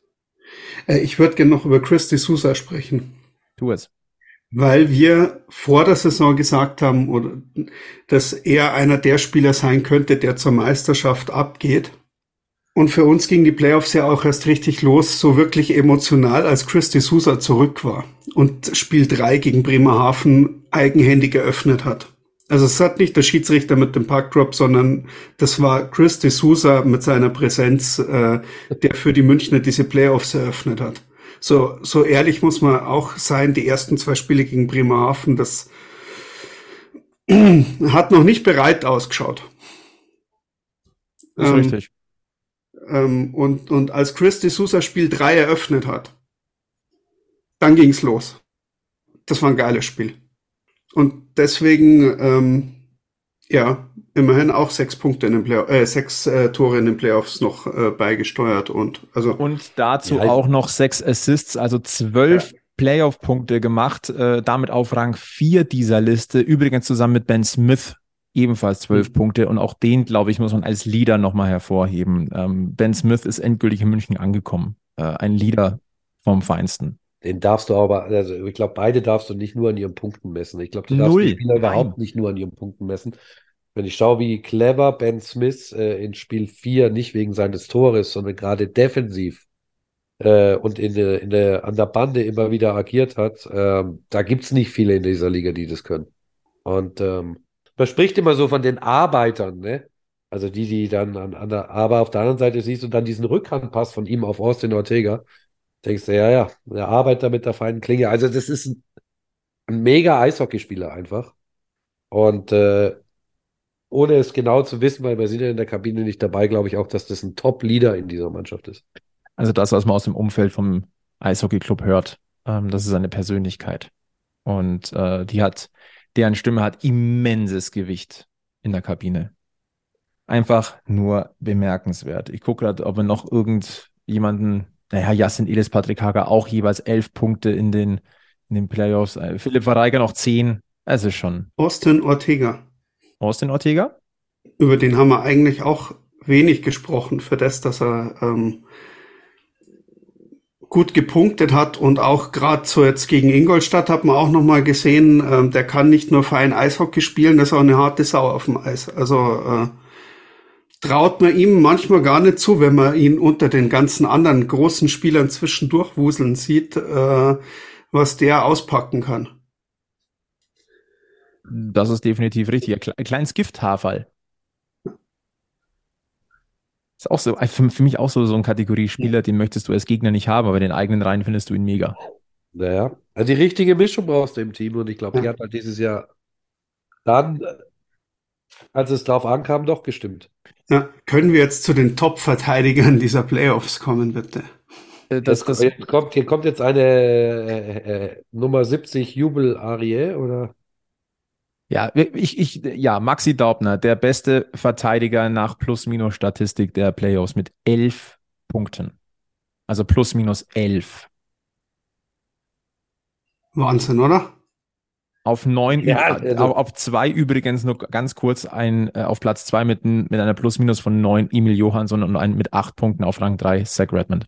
Äh, ich würde gerne noch über Chris D'Souza sprechen. Tu es. Weil wir vor der Saison gesagt haben, dass er einer der Spieler sein könnte, der zur Meisterschaft abgeht. Und für uns ging die Playoffs ja auch erst richtig los, so wirklich emotional, als Chris D'Souza zurück war und Spiel 3 gegen Bremerhaven eigenhändig eröffnet hat. Also es hat nicht der Schiedsrichter mit dem Puckdrop, sondern das war Chris D'Souza mit seiner Präsenz, äh, der für die Münchner diese Playoffs eröffnet hat. So, so ehrlich muss man auch sein, die ersten zwei Spiele gegen Bremerhaven, das hat noch nicht bereit ausgeschaut. Das ist ähm, richtig. Ähm, und, und als Chris D'Souza Spiel 3 eröffnet hat, dann ging's los. Das war ein geiles Spiel. Und deswegen, ähm, ja, immerhin auch sechs Punkte in den Play äh, sechs äh, Tore in den Playoffs noch äh, beigesteuert und also und dazu ja, auch noch sechs Assists, also zwölf ja. Playoff-Punkte gemacht, äh, damit auf Rang vier dieser Liste. Übrigens zusammen mit Ben Smith ebenfalls zwölf mhm. Punkte und auch den, glaube ich, muss man als Leader nochmal hervorheben. Ähm, ben Smith ist endgültig in München angekommen. Äh, ein Leader vom Feinsten. Den darfst du aber, also ich glaube, beide darfst du nicht nur an ihren Punkten messen. Ich glaube, du darfst Null. die Spieler überhaupt nicht nur an ihren Punkten messen. Wenn ich schaue, wie clever Ben Smith äh, in Spiel 4 nicht wegen seines Tores, sondern gerade defensiv äh, und in der, in der, an der Bande immer wieder agiert hat, ähm, da gibt's nicht viele in dieser Liga, die das können. Und ähm, man spricht immer so von den Arbeitern, ne? Also die, die dann an, an der, aber auf der anderen Seite siehst du dann diesen Rückhandpass von ihm auf Austin Ortega denkst du, ja, ja, der Arbeiter mit der feinen Klinge. Also, das ist ein, ein mega Eishockeyspieler einfach. Und äh, ohne es genau zu wissen, weil wir sind ja in der Kabine nicht dabei, glaube ich auch, dass das ein Top-Leader in dieser Mannschaft ist. Also das, was man aus dem Umfeld vom Eishockeyclub hört, ähm, das ist eine Persönlichkeit. Und äh, die hat, deren Stimme hat immenses Gewicht in der Kabine. Einfach nur bemerkenswert. Ich gucke gerade, ob wir noch irgendjemanden naja, Jasin Elis, Patrick Hager auch jeweils elf Punkte in den, in den Playoffs. Äh, Philipp Verreiger noch zehn. Es ist schon. Austin Ortega. Austin Ortega? Über den haben wir eigentlich auch wenig gesprochen, für das, dass er ähm, gut gepunktet hat und auch gerade so jetzt gegen Ingolstadt hat man auch nochmal gesehen, ähm, der kann nicht nur fein Eishockey spielen, das ist auch eine harte Sau auf dem Eis. Also äh, traut man ihm manchmal gar nicht zu, wenn man ihn unter den ganzen anderen großen Spielern zwischendurch wuseln sieht, äh, was der auspacken kann. Das ist definitiv richtig. Ein kleines Gifthaferl. Ist auch so, äh, für, für mich auch so, so ein Kategoriespieler, den möchtest du als Gegner nicht haben, aber den eigenen Reihen findest du ihn mega. Naja, also die richtige Mischung brauchst du im Team und ich glaube, die hat halt dieses Jahr dann, als es drauf ankam, doch gestimmt. Ja, können wir jetzt zu den Top-Verteidigern dieser Playoffs kommen, bitte? Äh, das, das, das kommt, hier kommt jetzt eine äh, äh, Nummer 70 Jubel-Arie, oder? Ja, ich, ich, ja, Maxi Daubner, der beste Verteidiger nach Plus-Minus-Statistik der Playoffs mit elf Punkten. Also plus-minus elf. Wahnsinn, oder? Auf neun, ja, also, auf zwei übrigens nur ganz kurz ein, äh, auf Platz zwei mit, mit einer Plus-Minus von neun Emil Johansson und ein mit acht Punkten auf Rang drei Zach Redmond.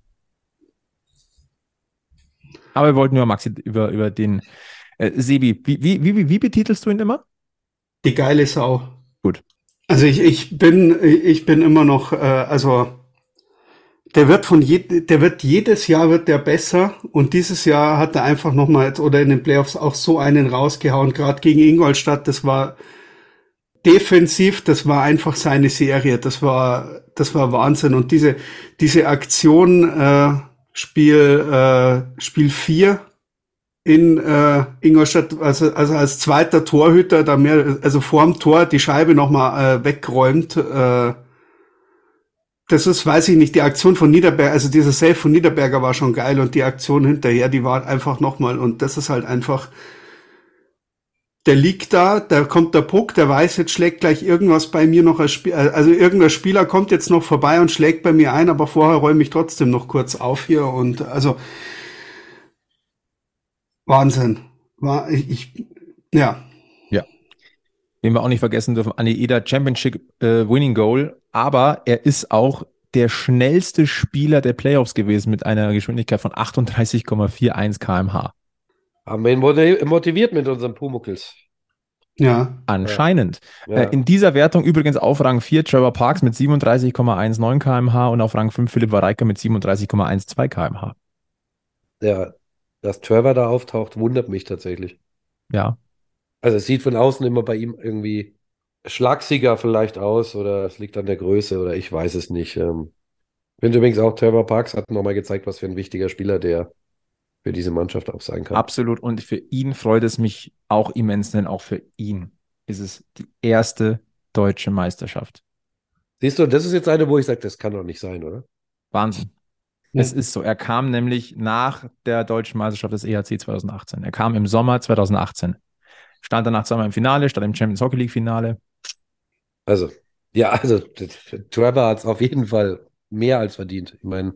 Aber wir wollten nur Maxi über, über den äh, Sebi. Wie, wie, wie, wie betitelst du ihn immer? Die geile Sau. Gut. Also ich, ich bin, ich bin immer noch, äh, also der wird von je, der wird jedes Jahr wird der besser und dieses Jahr hat er einfach noch mal oder in den Playoffs auch so einen rausgehauen, gerade gegen Ingolstadt. Das war defensiv, das war einfach seine Serie. Das war das war Wahnsinn und diese diese Aktion äh, Spiel äh, Spiel 4 in äh, Ingolstadt, also, also als zweiter Torhüter, da mehr, also vorm Tor die Scheibe noch mal äh, wegräumt. Äh, das ist, weiß ich nicht, die Aktion von Niederberger, also dieser Save von Niederberger war schon geil und die Aktion hinterher, die war einfach nochmal und das ist halt einfach, der liegt da, da kommt der Puck, der weiß, jetzt schlägt gleich irgendwas bei mir noch als Spiel, also irgendein Spieler kommt jetzt noch vorbei und schlägt bei mir ein, aber vorher räume ich trotzdem noch kurz auf hier und also Wahnsinn. War ich, ich ja. Ja. Den wir auch nicht vergessen dürfen, Eder Championship äh, Winning Goal, aber er ist auch der schnellste Spieler der Playoffs gewesen mit einer Geschwindigkeit von 38,41 km/h. Haben wir ihn motiviert mit unseren Pumuckels. Ja. Anscheinend. Ja. Äh, in dieser Wertung übrigens auf Rang 4 Trevor Parks mit 37,19 km/h und auf Rang 5 Philipp Wareika mit 37,12 km/h. Ja, dass Trevor da auftaucht, wundert mich tatsächlich. Ja. Also es sieht von außen immer bei ihm irgendwie schlagsiger vielleicht aus oder es liegt an der Größe oder ich weiß es nicht. Ähm, finde übrigens auch, Trevor Parks hat nochmal gezeigt, was für ein wichtiger Spieler der für diese Mannschaft auch sein kann. Absolut. Und für ihn freut es mich auch immens, denn auch für ihn ist es die erste deutsche Meisterschaft. Siehst du, das ist jetzt eine, wo ich sage, das kann doch nicht sein, oder? Wahnsinn. Ja. Es ist so. Er kam nämlich nach der deutschen Meisterschaft des EHC 2018. Er kam im Sommer 2018. Stand danach zweimal im Finale, stand im Champions Hockey League Finale. Also, ja, also Trevor hat es auf jeden Fall mehr als verdient. Ich meine,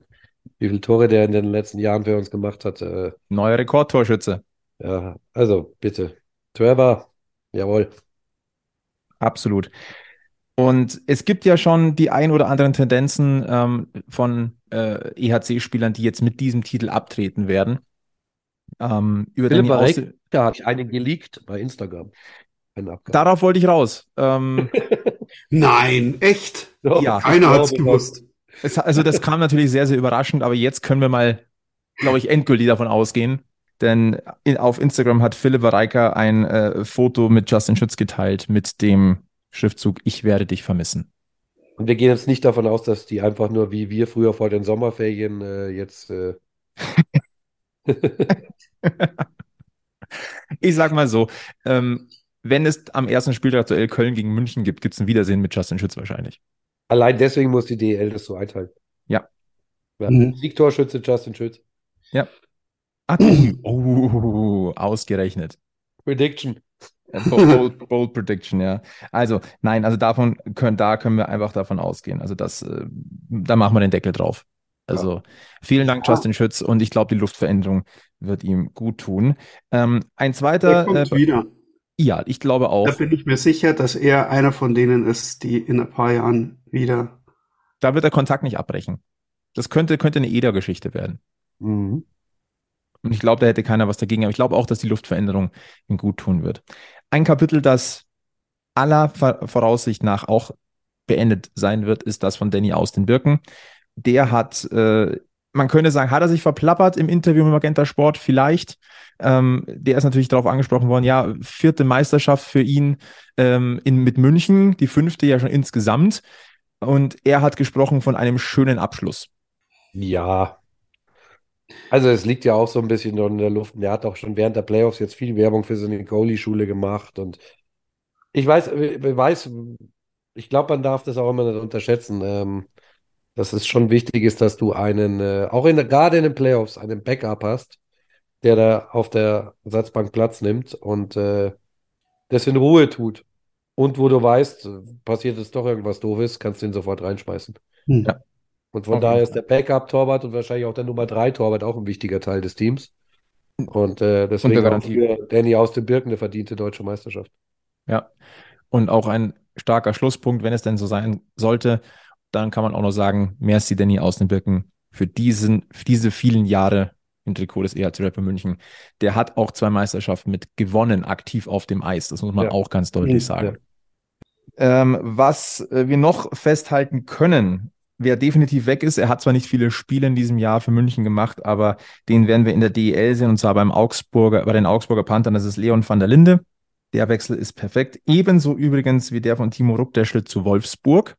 wie viele Tore der in den letzten Jahren für uns gemacht hat. Äh, Neuer Rekordtorschütze. ja, also bitte. Trevor, jawohl. Absolut. Und es gibt ja schon die ein oder anderen Tendenzen ähm, von äh, EHC-Spielern, die jetzt mit diesem Titel abtreten werden. Ähm, über Philipp Aus Barek, da habe ich einen geleakt bei Instagram. Darauf wollte ich raus. Ähm, Nein, echt? Ja, ich Keiner hat's glaube, gewusst. es, also das kam natürlich sehr, sehr überraschend, aber jetzt können wir mal, glaube ich, endgültig davon ausgehen. Denn in, auf Instagram hat Philipp Wareika ein äh, Foto mit Justin Schütz geteilt mit dem Schriftzug Ich werde dich vermissen. Und wir gehen jetzt nicht davon aus, dass die einfach nur wie wir früher vor den Sommerferien äh, jetzt. Äh, Ich sag mal so, ähm, wenn es am ersten Spieltag aktuell Köln gegen München gibt, gibt es ein Wiedersehen mit Justin Schütz wahrscheinlich. allein deswegen muss die DL das so einteilen. Ja. ja. Mhm. Siegtorschütze Justin Schütz. Ah, oh, ausgerechnet. Prediction. Bold, bold Prediction, ja. Also, nein, also davon können, da können wir einfach davon ausgehen. Also, das, äh, da machen wir den Deckel drauf. Also, vielen Dank, Ja. Justin Schütz, und ich glaube, die Luftveränderung wird ihm gut tun. Ähm, ein zweiter, kommt äh, wieder. ja, ich glaube Da auch. bin ich mir sicher, dass er einer von denen ist, die in ein paar Jahren wieder. Da wird der Kontakt nicht abbrechen. Das könnte, könnte eine Eder-Geschichte werden. Mhm. Und ich glaube, da hätte keiner was dagegen. Aber ich glaube auch, dass die Luftveränderung ihm gut tun wird. Ein Kapitel, das aller Voraussicht nach auch beendet sein wird, ist das von Danny aus den Birken. Der hat, äh, man könnte sagen, hat er sich verplappert im Interview mit Magenta Sport? Vielleicht. Ähm, der ist natürlich darauf angesprochen worden, ja, vierte Meisterschaft für ihn ähm, in, mit München, die fünfte ja schon insgesamt. Und er hat gesprochen von einem schönen Abschluss. Ja. Also es liegt ja auch so ein bisschen in der Luft. Und er hat auch schon während der Playoffs jetzt viel Werbung für seine Goalie-Schule gemacht. Und ich weiß, ich weiß, ich glaube, man darf das auch immer nicht unterschätzen, ähm, dass es schon wichtig ist, dass du einen, äh, auch in, der- gerade in den Playoffs, einen Backup hast, der da auf der Ersatzbank Platz nimmt und äh, das in Ruhe tut. Und wo du weißt, äh, passiert jetzt doch irgendwas Doofes, kannst du ihn sofort reinschmeißen. Hm. Ja. Und von Auf daher ist der Backup-Torwart und wahrscheinlich auch der Nummer 3-Torwart auch ein wichtiger Teil des Teams. Und äh, deswegen auch Garantie. für Danny aus dem Birken eine verdiente deutsche Meisterschaft. Ja. Und auch ein starker Schlusspunkt, wenn es denn so sein sollte, dann kann man auch noch sagen, merci Danny aus den Birken für diesen, für diese vielen Jahre im Trikot des EHC Rapper München. Der hat auch zwei Meisterschaften mit gewonnen, aktiv auf dem Eis. Das muss man Ja. auch ganz deutlich sagen. Ähm, was äh, wir noch festhalten können, wer definitiv weg ist, er hat zwar nicht viele Spiele in diesem Jahr für München gemacht, aber den werden wir in der DEL sehen, und zwar beim Augsburger, bei den Augsburger Panthern, das ist Leon van der Linde. Der Wechsel ist perfekt. Ebenso übrigens wie der von Timo Schritt zu Wolfsburg.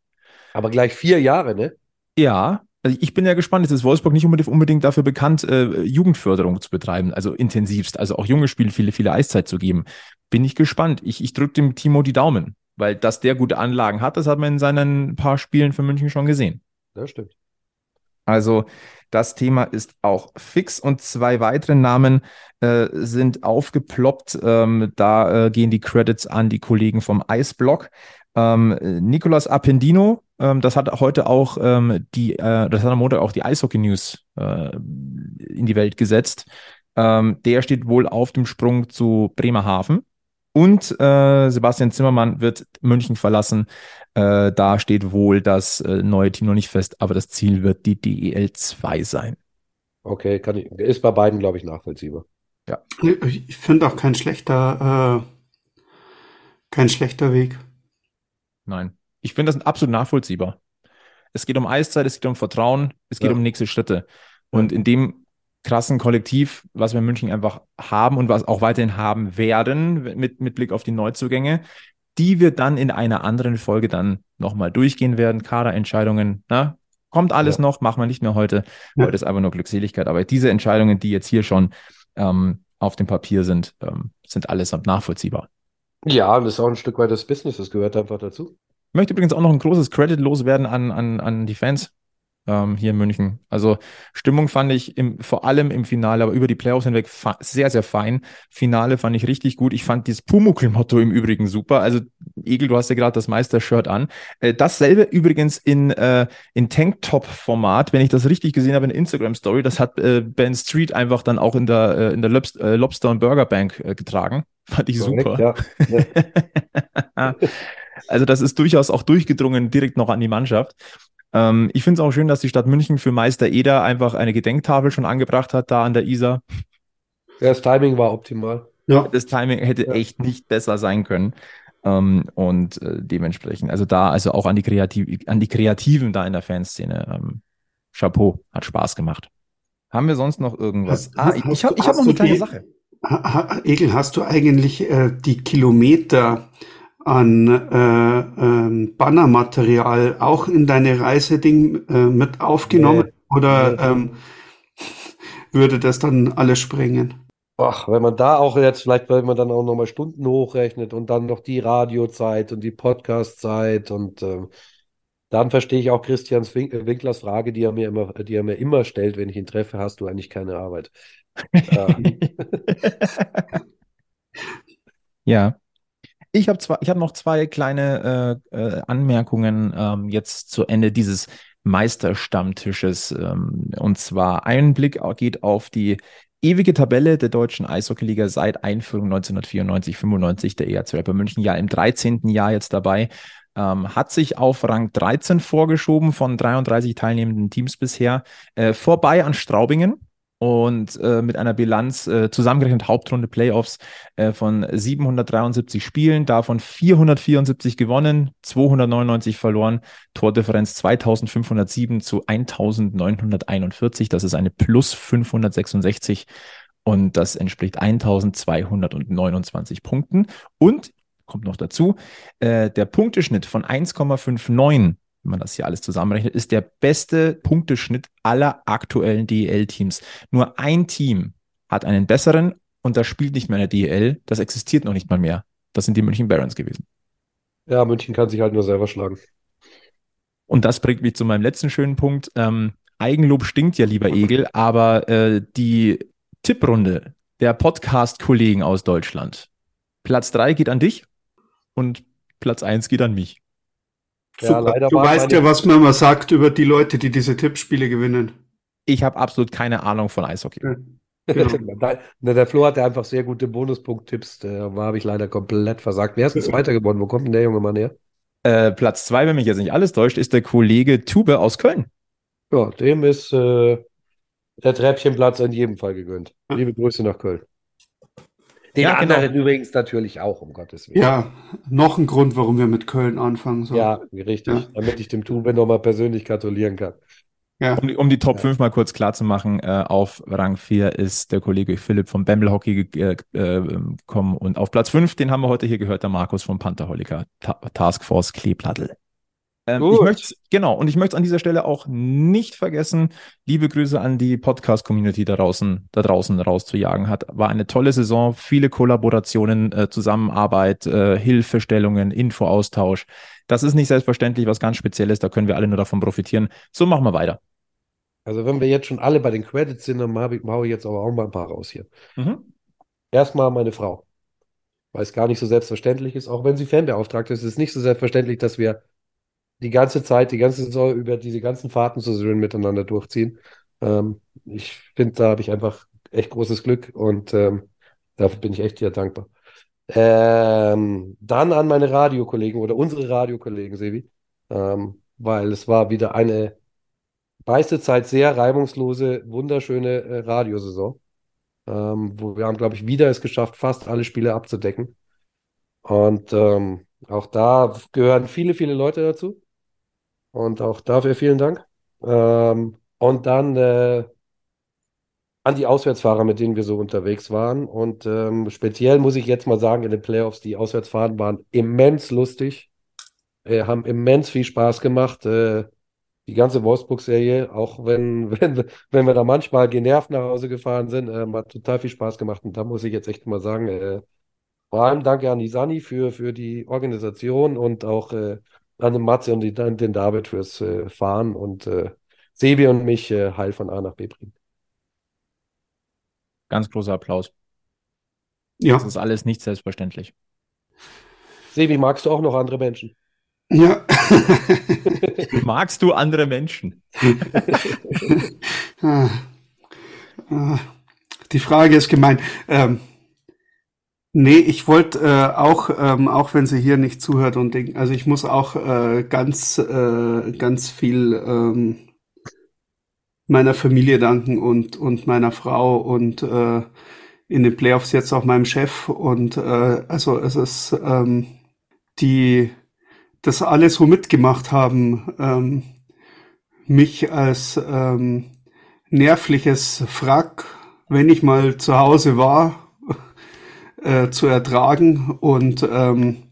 Aber gleich vier Jahre, ne? Ja, also ich bin ja gespannt. Jetzt ist Wolfsburg nicht unbedingt, unbedingt dafür bekannt, äh, Jugendförderung zu betreiben, also intensivst, also auch junge Spiele viele, viele Eiszeit zu geben. Bin ich gespannt. Ich, ich drücke dem Timo die Daumen, weil dass der gute Anlagen hat, das hat man in seinen paar Spielen für München schon gesehen. Das stimmt. Also das Thema ist auch fix und zwei weitere Namen äh, sind aufgeploppt. Ähm, da äh, gehen die Credits an die Kollegen vom Eisblock. Ähm, Nicolas Appendino, ähm, das hat heute auch ähm, die, äh, das hat am Montag auch die Eishockey News äh, in die Welt gesetzt. Ähm, der steht wohl auf dem Sprung zu Bremerhaven. Und äh, Sebastian Zimmermann wird München verlassen. Äh, da steht wohl das äh, neue Team noch nicht fest, aber das Ziel wird die DEL 2 sein. Okay, kann ich, ist bei beiden, glaube ich, nachvollziehbar. Ja. Ich finde auch kein schlechter, äh, kein schlechter Weg. Nein. Ich finde das absolut nachvollziehbar. Es geht um Eiszeit, es geht um Vertrauen, es geht Ja. um nächste Schritte. Und in dem krassen Kollektiv, was wir in München einfach haben und was auch weiterhin haben werden, mit, mit Blick auf die Neuzugänge, die wir dann in einer anderen Folge dann nochmal durchgehen werden. Kaderentscheidungen, na, kommt alles Ja. noch, machen wir nicht mehr heute. Ja. Heute ist einfach nur Glückseligkeit. Aber diese Entscheidungen, die jetzt hier schon ähm, auf dem Papier sind, ähm, sind allesamt nachvollziehbar. Ja, und das ist auch ein Stück weit das Business, das gehört einfach dazu. Ich möchte übrigens auch noch ein großes Credit loswerden an, an, an die Fans ähm, hier in München. Also Stimmung fand ich im, vor allem im Finale, aber über die Playoffs hinweg sehr, sehr fein. Finale fand ich richtig gut. Ich fand dieses Pumuckl-Motto im Übrigen super. Also Egel, du hast ja gerade das Meister-Shirt an. Äh, dasselbe übrigens in, äh, in Tanktop-Format, wenn ich das richtig gesehen habe in Instagram-Story, das hat äh, Ben Street einfach dann auch in der, äh, in der Lobst, äh, Lobster und Burger Bank äh, getragen. Fand ich super. Ja. Ja. also das ist durchaus auch durchgedrungen direkt noch an die Mannschaft. Ähm, ich finde es auch schön, dass die Stadt München für Meister Eder einfach eine Gedenktafel schon angebracht hat, da an der Isar. Das Timing war optimal. Ja, Das Timing hätte Ja. echt nicht besser sein können. Ähm, und äh, dementsprechend, also da, also auch an die, Kreativ an die Kreativen da in der Fanszene. Ähm, Chapeau, hat Spaß gemacht. Haben wir sonst noch irgendwas? Hast- ah, hast ich habe hab noch eine kleine die- Sache. Ha, ha, Egel, hast du eigentlich äh, die Kilometer an äh, ähm, Bannermaterial auch in deine Reiseding äh, mit aufgenommen? Oder Nee. ähm, würde das dann alles sprengen? Ach, wenn man da auch jetzt, vielleicht, wenn man dann auch nochmal Stunden hochrechnet und dann noch die Radiozeit und die Podcastzeit und ähm, dann verstehe ich auch Christians Wink äh, Winklers Frage, die er mir immer, die er mir immer stellt, wenn ich ihn treffe, hast du eigentlich keine Arbeit? Ähm, Ja. Ich habe zwar, ich habe noch zwei kleine äh, äh, Anmerkungen ähm, jetzt zu Ende dieses Meisterstammtisches. Ähm, und zwar ein Blick geht auf die ewige Tabelle der deutschen Eishockeyliga seit Einführung 1994, 95 der EHC Rapper München, ja im 13. Jahr jetzt dabei. Ähm, hat sich auf Rang 13 vorgeschoben von 33 teilnehmenden Teams bisher, äh, vorbei an Straubingen und äh, mit einer Bilanz äh, zusammengerechnet Hauptrunde Playoffs äh, von 773 Spielen, davon 474 gewonnen, 299 verloren, Tordifferenz 2507 zu 1941, das ist eine plus 566 und das entspricht 1229 Punkten. Und kommt noch dazu, äh, der Punkteschnitt von 1,59 wenn man das hier alles zusammenrechnet, ist der beste Punkteschnitt aller aktuellen DEL-Teams. Nur ein Team hat einen besseren und das spielt nicht mehr in der DEL. Das existiert noch nicht mal mehr. Das sind die München Barons gewesen. ja, München kann sich halt nur selber schlagen. Und das bringt mich zu meinem letzten schönen Punkt. Ähm, Eigenlob stinkt ja, lieber Egel, aber äh, die Tipprunde der Podcast-Kollegen aus Deutschland. Platz drei geht an dich und Platz eins geht an mich. Ja, Super. leider du weißt ja, was man immer sagt über die Leute, die diese Tippspiele gewinnen. Ich habe absolut keine Ahnung von Eishockey. Genau. Da- Na, der Flo hatte einfach sehr gute Bonuspunkt-Tipps. Da habe ich leider komplett versagt. Wer ist denn Zweiter geworden? Wo kommt denn der junge Mann her? Äh, Platz zwei, wenn mich jetzt nicht alles täuscht, ist der Kollege Tube aus Köln. Ja, dem ist äh, der Treppchenplatz in jedem Fall gegönnt. Liebe Grüße nach Köln. Den Ja, genau. anderen übrigens natürlich auch, um Gottes Willen. Ja, noch ein Grund, warum wir mit Köln anfangen sollen. Ja, richtig. Ja. Damit ich dem Tube nochmal persönlich gratulieren kann. Ja. Um, die- um die Top Ja. 5 mal kurz klar zu machen, äh, auf Rang 4 ist der Kollege Philipp vom Bamble Hockey ge- äh, gekommen und auf Platz 5, den haben wir heute hier gehört, der Markus vom Pantherholiker Ta Taskforce Kleeblattl. Ähm, ich möchte, genau, und ich möchte es an dieser Stelle auch nicht vergessen, liebe Grüße an die Podcast-Community da draußen, da draußen rauszujagen hat. War eine tolle Saison, viele Kollaborationen, äh, Zusammenarbeit, äh, Hilfestellungen, Infoaustausch. Das ist nicht selbstverständlich, was ganz Spezielles. Da können wir alle nur davon profitieren. So machen wir weiter. Also wenn wir jetzt schon alle bei den Credits sind, dann mache ich, ich jetzt aber auch mal ein paar raus hier. Mhm. Erstmal meine Frau, weil es gar nicht so selbstverständlich ist, auch wenn sie Fanbeauftragte ist, ist es nicht so selbstverständlich, dass wir die ganze Zeit, die ganze Saison über diese ganzen Fahrten zu Syrin miteinander durchziehen. Ähm, ich finde, da habe ich einfach echt großes Glück und ähm, dafür bin ich echt dir dankbar. Ähm, dann an meine Radiokollegen oder unsere Radiokollegen, Sevi, ähm, weil es war wieder eine meiste Zeit sehr reibungslose, wunderschöne äh, Radiosaison, ähm, wo wir haben, glaube ich, wieder es geschafft, fast alle Spiele abzudecken. Und ähm, auch da gehören viele, viele Leute dazu. Und auch dafür vielen Dank. Ähm, und dann äh, an die Auswärtsfahrer, mit denen wir so unterwegs waren. Und ähm, speziell muss ich jetzt mal sagen, in den Playoffs, die Auswärtsfahrten waren immens lustig, äh, haben immens viel Spaß gemacht. Äh, die ganze Wolfsburg-Serie, auch wenn, wenn, wenn wir da manchmal genervt nach Hause gefahren sind, äh, hat total viel Spaß gemacht. Und da muss ich jetzt echt mal sagen, äh, vor allem danke an die Sani für, für die Organisation und auch äh, an den Matze und die, den David fürs äh, Fahren und äh, Sebi und mich äh, heil von A nach B bringen. Ganz großer Applaus. Ja. Das ist alles nicht selbstverständlich. Sebi, magst du auch noch andere Menschen? Ja. Magst du andere Menschen? Ah. Ah. Die Frage ist gemein. Ähm, nee, ich wollte äh, auch, ähm, auch wenn sie hier nicht zuhört und denkt, also ich muss auch äh, ganz, äh, ganz viel ähm, meiner Familie danken und, und meiner Frau und äh, in den Playoffs jetzt auch meinem Chef. Und äh, also es ist ähm, die das alle so mitgemacht haben, ähm, mich als ähm, nervliches Frack, wenn ich mal zu Hause war, äh, zu ertragen und ähm,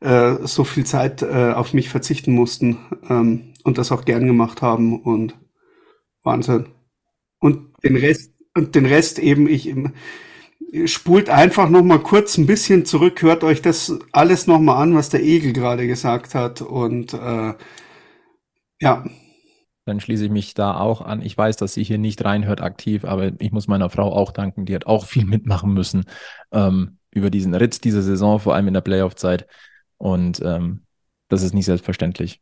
äh, so viel Zeit äh, auf mich verzichten mussten ähm, und das auch gern gemacht haben und Wahnsinn. Und den Rest und den Rest eben ich im, spult einfach noch mal kurz ein bisschen zurück, hört euch das alles noch mal an, was der Egel gerade gesagt hat und äh, ja. Dann schließe ich mich da auch an. Ich weiß, dass sie hier nicht reinhört aktiv, aber ich muss meiner Frau auch danken. Die hat auch viel mitmachen müssen ähm, über diesen Ritt dieser Saison, vor allem in der Playoff-Zeit. Und ähm, das ist nicht selbstverständlich.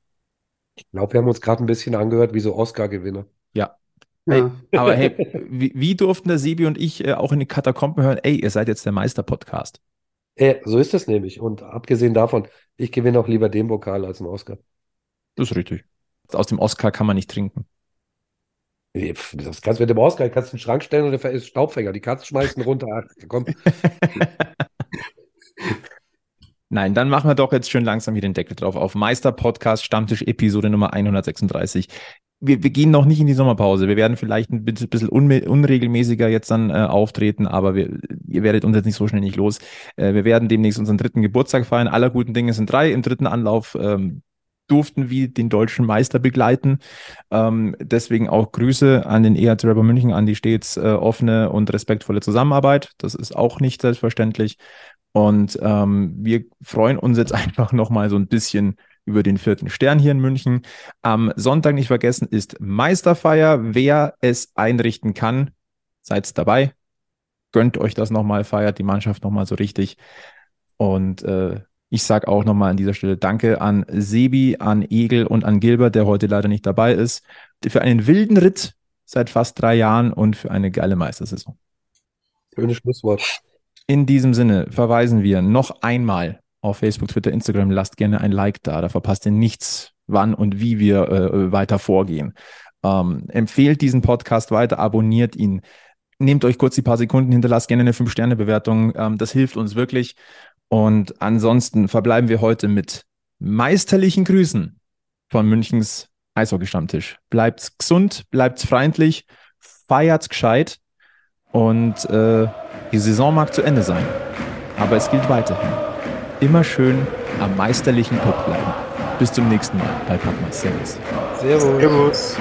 Ich glaube, wir haben uns gerade ein bisschen angehört wie so Oscar-Gewinner. Ja, Hey, aber hey, wie, wie, durften der Sebi und ich äh, auch in den Katakomben hören, ey, ihr seid jetzt der Meister-Podcast? Äh, so ist es nämlich. Und abgesehen davon, ich gewinne auch lieber den Pokal als einen Oscar. Das ist richtig. Aus dem Oscar kann man nicht trinken. Das kannst du mit dem Oscar, kannst du einen Schrank stellen und der ist Staubfänger. Die Katzen schmeißen runter. Ach, komm. Nein, dann machen wir doch jetzt schön langsam hier den Deckel drauf auf. Meister Podcast Stammtisch Episode Nummer 136 wir, wir gehen noch nicht in die Sommerpause. Wir werden vielleicht ein bisschen unregelmäßiger jetzt dann äh, auftreten, aber wir, ihr werdet uns jetzt nicht so schnell nicht los. Äh, wir werden demnächst unseren dritten Geburtstag feiern. Aller guten Dinge sind drei. Im dritten Anlauf ähm, durften wir den deutschen Meister begleiten. Ähm, deswegen auch Grüße an den EHC Rapper München, an die stets äh, offene und respektvolle Zusammenarbeit. Das ist auch nicht selbstverständlich. Und ähm, wir freuen uns jetzt einfach nochmal so ein bisschen über den vierten Stern hier in München. Am Sonntag nicht vergessen ist Meisterfeier. Wer es einrichten kann, seid dabei. Gönnt euch das nochmal, feiert die Mannschaft nochmal so richtig. Und äh, ich sage auch nochmal an dieser Stelle Danke an Sebi, an Egel und an Gilbert, der heute leider nicht dabei ist, für einen wilden Ritt seit fast drei Jahren und für eine geile Meistersaison. Schönes Schlusswort. In diesem Sinne verweisen wir noch einmal auf Facebook, Twitter, Instagram. Lasst gerne ein Like da. Da verpasst ihr nichts, wann und wie wir äh, weiter vorgehen. Ähm, empfehlt diesen Podcast weiter, abonniert ihn. Nehmt euch kurz die paar Sekunden, hinterlasst gerne eine 5-Sterne-Bewertung. Ähm, das hilft uns wirklich. Und ansonsten verbleiben wir heute mit meisterlichen Grüßen von Münchens Eishockey-Stammtisch. Bleibt gesund, bleibt freundlich, feiert gescheit und äh, die Saison mag zu Ende sein. Aber es gilt weiterhin immer schön am meisterlichen Puck bleiben. Bis zum nächsten Mal bei Packmas. Servus. Servus. Servus.